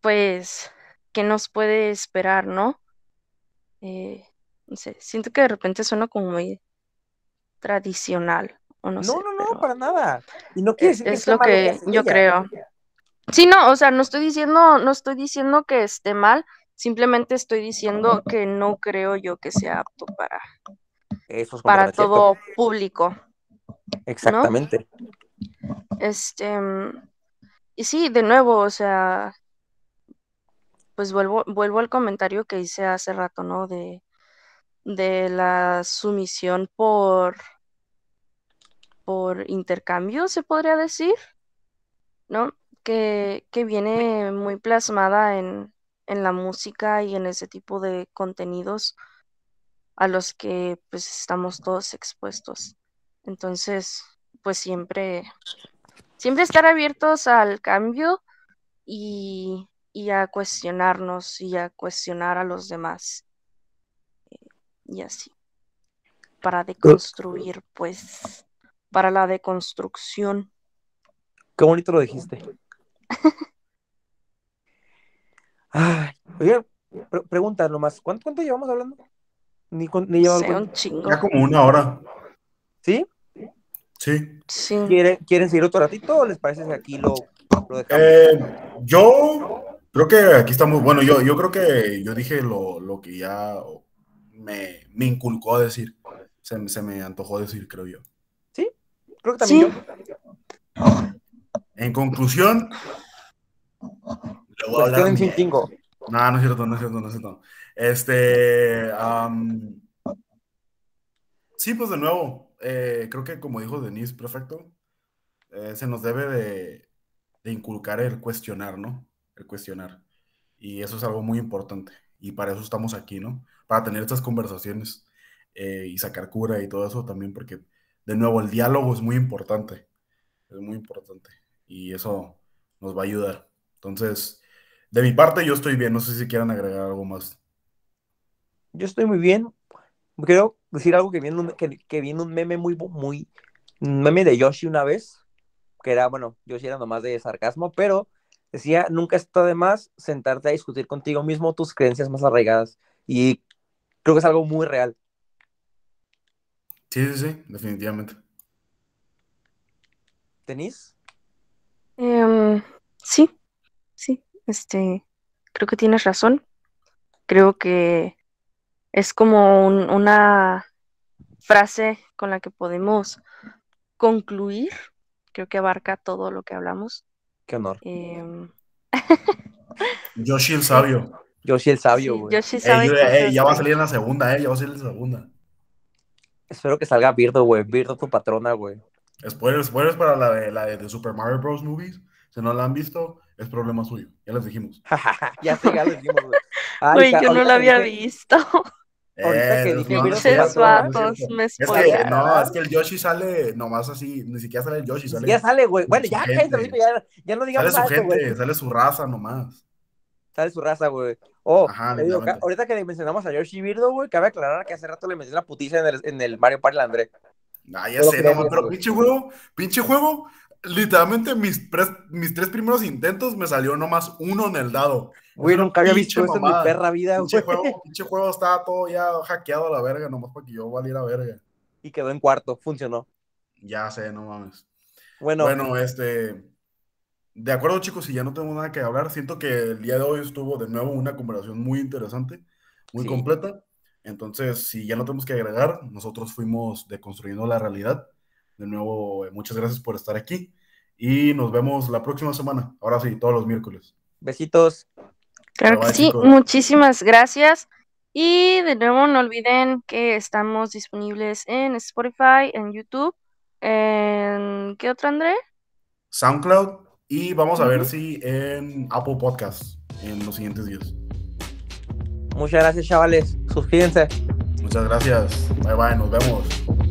pues, ¿qué nos puede esperar, no? Eh, no sé, siento que de repente suena como muy tradicional, o no, No, sé, no, no, pero para nada. Y no quiere es, decir que es lo que yo ella. creo. Sí, no, o sea, no estoy diciendo, no estoy diciendo que esté mal, simplemente estoy diciendo que no creo yo que sea apto para, Eso es para cierto. todo público. Exactamente. Este, y sí, de nuevo, o sea, pues vuelvo, vuelvo al comentario que hice hace rato, ¿no? De, de la sumisión por, por intercambio, se podría decir, ¿no? Que, que viene muy plasmada en, en la música y en ese tipo de contenidos a los que pues estamos todos expuestos. Entonces, pues siempre, siempre estar abiertos al cambio y, y a cuestionarnos y a cuestionar a los demás. Eh, Y así. Para deconstruir, pues, para la deconstrucción. Qué bonito lo dijiste. Ay, oye, pre- pregunta nomás, ¿cuánto, cuánto llevamos hablando? Ni, con- ni llevamos un chingo. Ya como una hora. ¿Sí? Sí. Sí. ¿Quieren, ¿Quieren seguir otro ratito o les parece que aquí lo, lo dejamos? Eh, yo creo que aquí estamos. Bueno, yo, yo creo que yo dije lo, lo que ya me, me inculcó a decir. Se, me- se me antojó decir, creo yo. Creo que también Sí. yo. En conclusión, le voy a hablar. No, no es cierto, no es cierto, no es cierto. Este. sí, pues de nuevo, eh, creo que como dijo Denise, perfecto. eh, se nos debe de, de inculcar el cuestionar, ¿no? El cuestionar. Y eso es algo muy importante. Y para eso estamos aquí, ¿no? Para tener estas conversaciones eh, y sacar cura y todo eso también, porque de nuevo el diálogo es muy importante. Es muy importante. Y eso nos va a ayudar. Entonces, de mi parte, yo estoy bien. No sé si quieran agregar algo más. Yo estoy muy bien. Quiero decir algo que vi en un, que, que un meme muy, muy, un meme de Yoshi una vez, que era, bueno, Yoshi era nomás de sarcasmo, pero decía, nunca está de más sentarte a discutir contigo mismo tus creencias más arraigadas. Y creo que es algo muy real. Sí, sí, sí, definitivamente. ¿Tenís? Em, sí, sí, este, creo que tienes razón. Creo que es como un- una frase con la que podemos concluir. Creo que abarca todo lo que hablamos. Qué honor. Em, Yoshi el sabio. Yoshi el sabio, sí, güey. Yoshi Ey, sabe cosas ey, ya va a salir en la segunda, eh, ya va a salir en la segunda. Espero que salga Birdo, güey. Birdo, tu patrona, güey. Spoilers, spoilers para la de, la de, de Super Mario Bros. Movies. Si no la han visto, es problema suyo. Ya les dijimos. ya sé, ya lo dijimos, güey. Ay, Güey, yo no la había visto. Ahorita que dije no, no Birdo, es tu Pinches cierto, no es vatos, cierto. me Es que, no, es que el Yoshi sale nomás así, ni siquiera sale el Yoshi, Ni sale, sale, güey. Bueno, su ya, gente. ya, ya no sale digamos su de esto, gente, sale su raza nomás. Sale su raza, güey. Oh, Ajá, digo, ahorita que le mencionamos a Yoshi Birdo, güey, cabe aclarar que hace rato le metí una putiza en el, en el Mario Party André. Ah, ya sé, no, pero pinche juego, pinche juego, literalmente mis, mis tres primeros intentos me salió nomás uno en el dado. Güey, nunca había pinche visto eso en mi perra vida, Pinche güey. juego, pinche juego estaba todo ya hackeado a la verga, nomás para que yo valiera verga. Y quedó en cuarto, funcionó. Ya sé, no mames. Bueno, Bueno, este. De acuerdo, chicos, si ya no tenemos nada que hablar, siento que el día de hoy estuvo de nuevo una conversación muy interesante, muy Sí. completa. Entonces, si ya no tenemos que agregar, nosotros fuimos deconstruyendo la realidad. De nuevo, eh, muchas gracias por estar aquí y nos vemos la próxima semana. Ahora sí, todos los miércoles. besitos. Claro que sí, muchísimas gracias. Y de nuevo, no olviden que estamos disponibles en Spotify, en YouTube, en... ¿Qué otro, André? SoundCloud y vamos a ver si en Apple Podcasts en los siguientes días. Muchas gracias, chavales. Suscríbanse. Muchas gracias. Bye bye, nos vemos.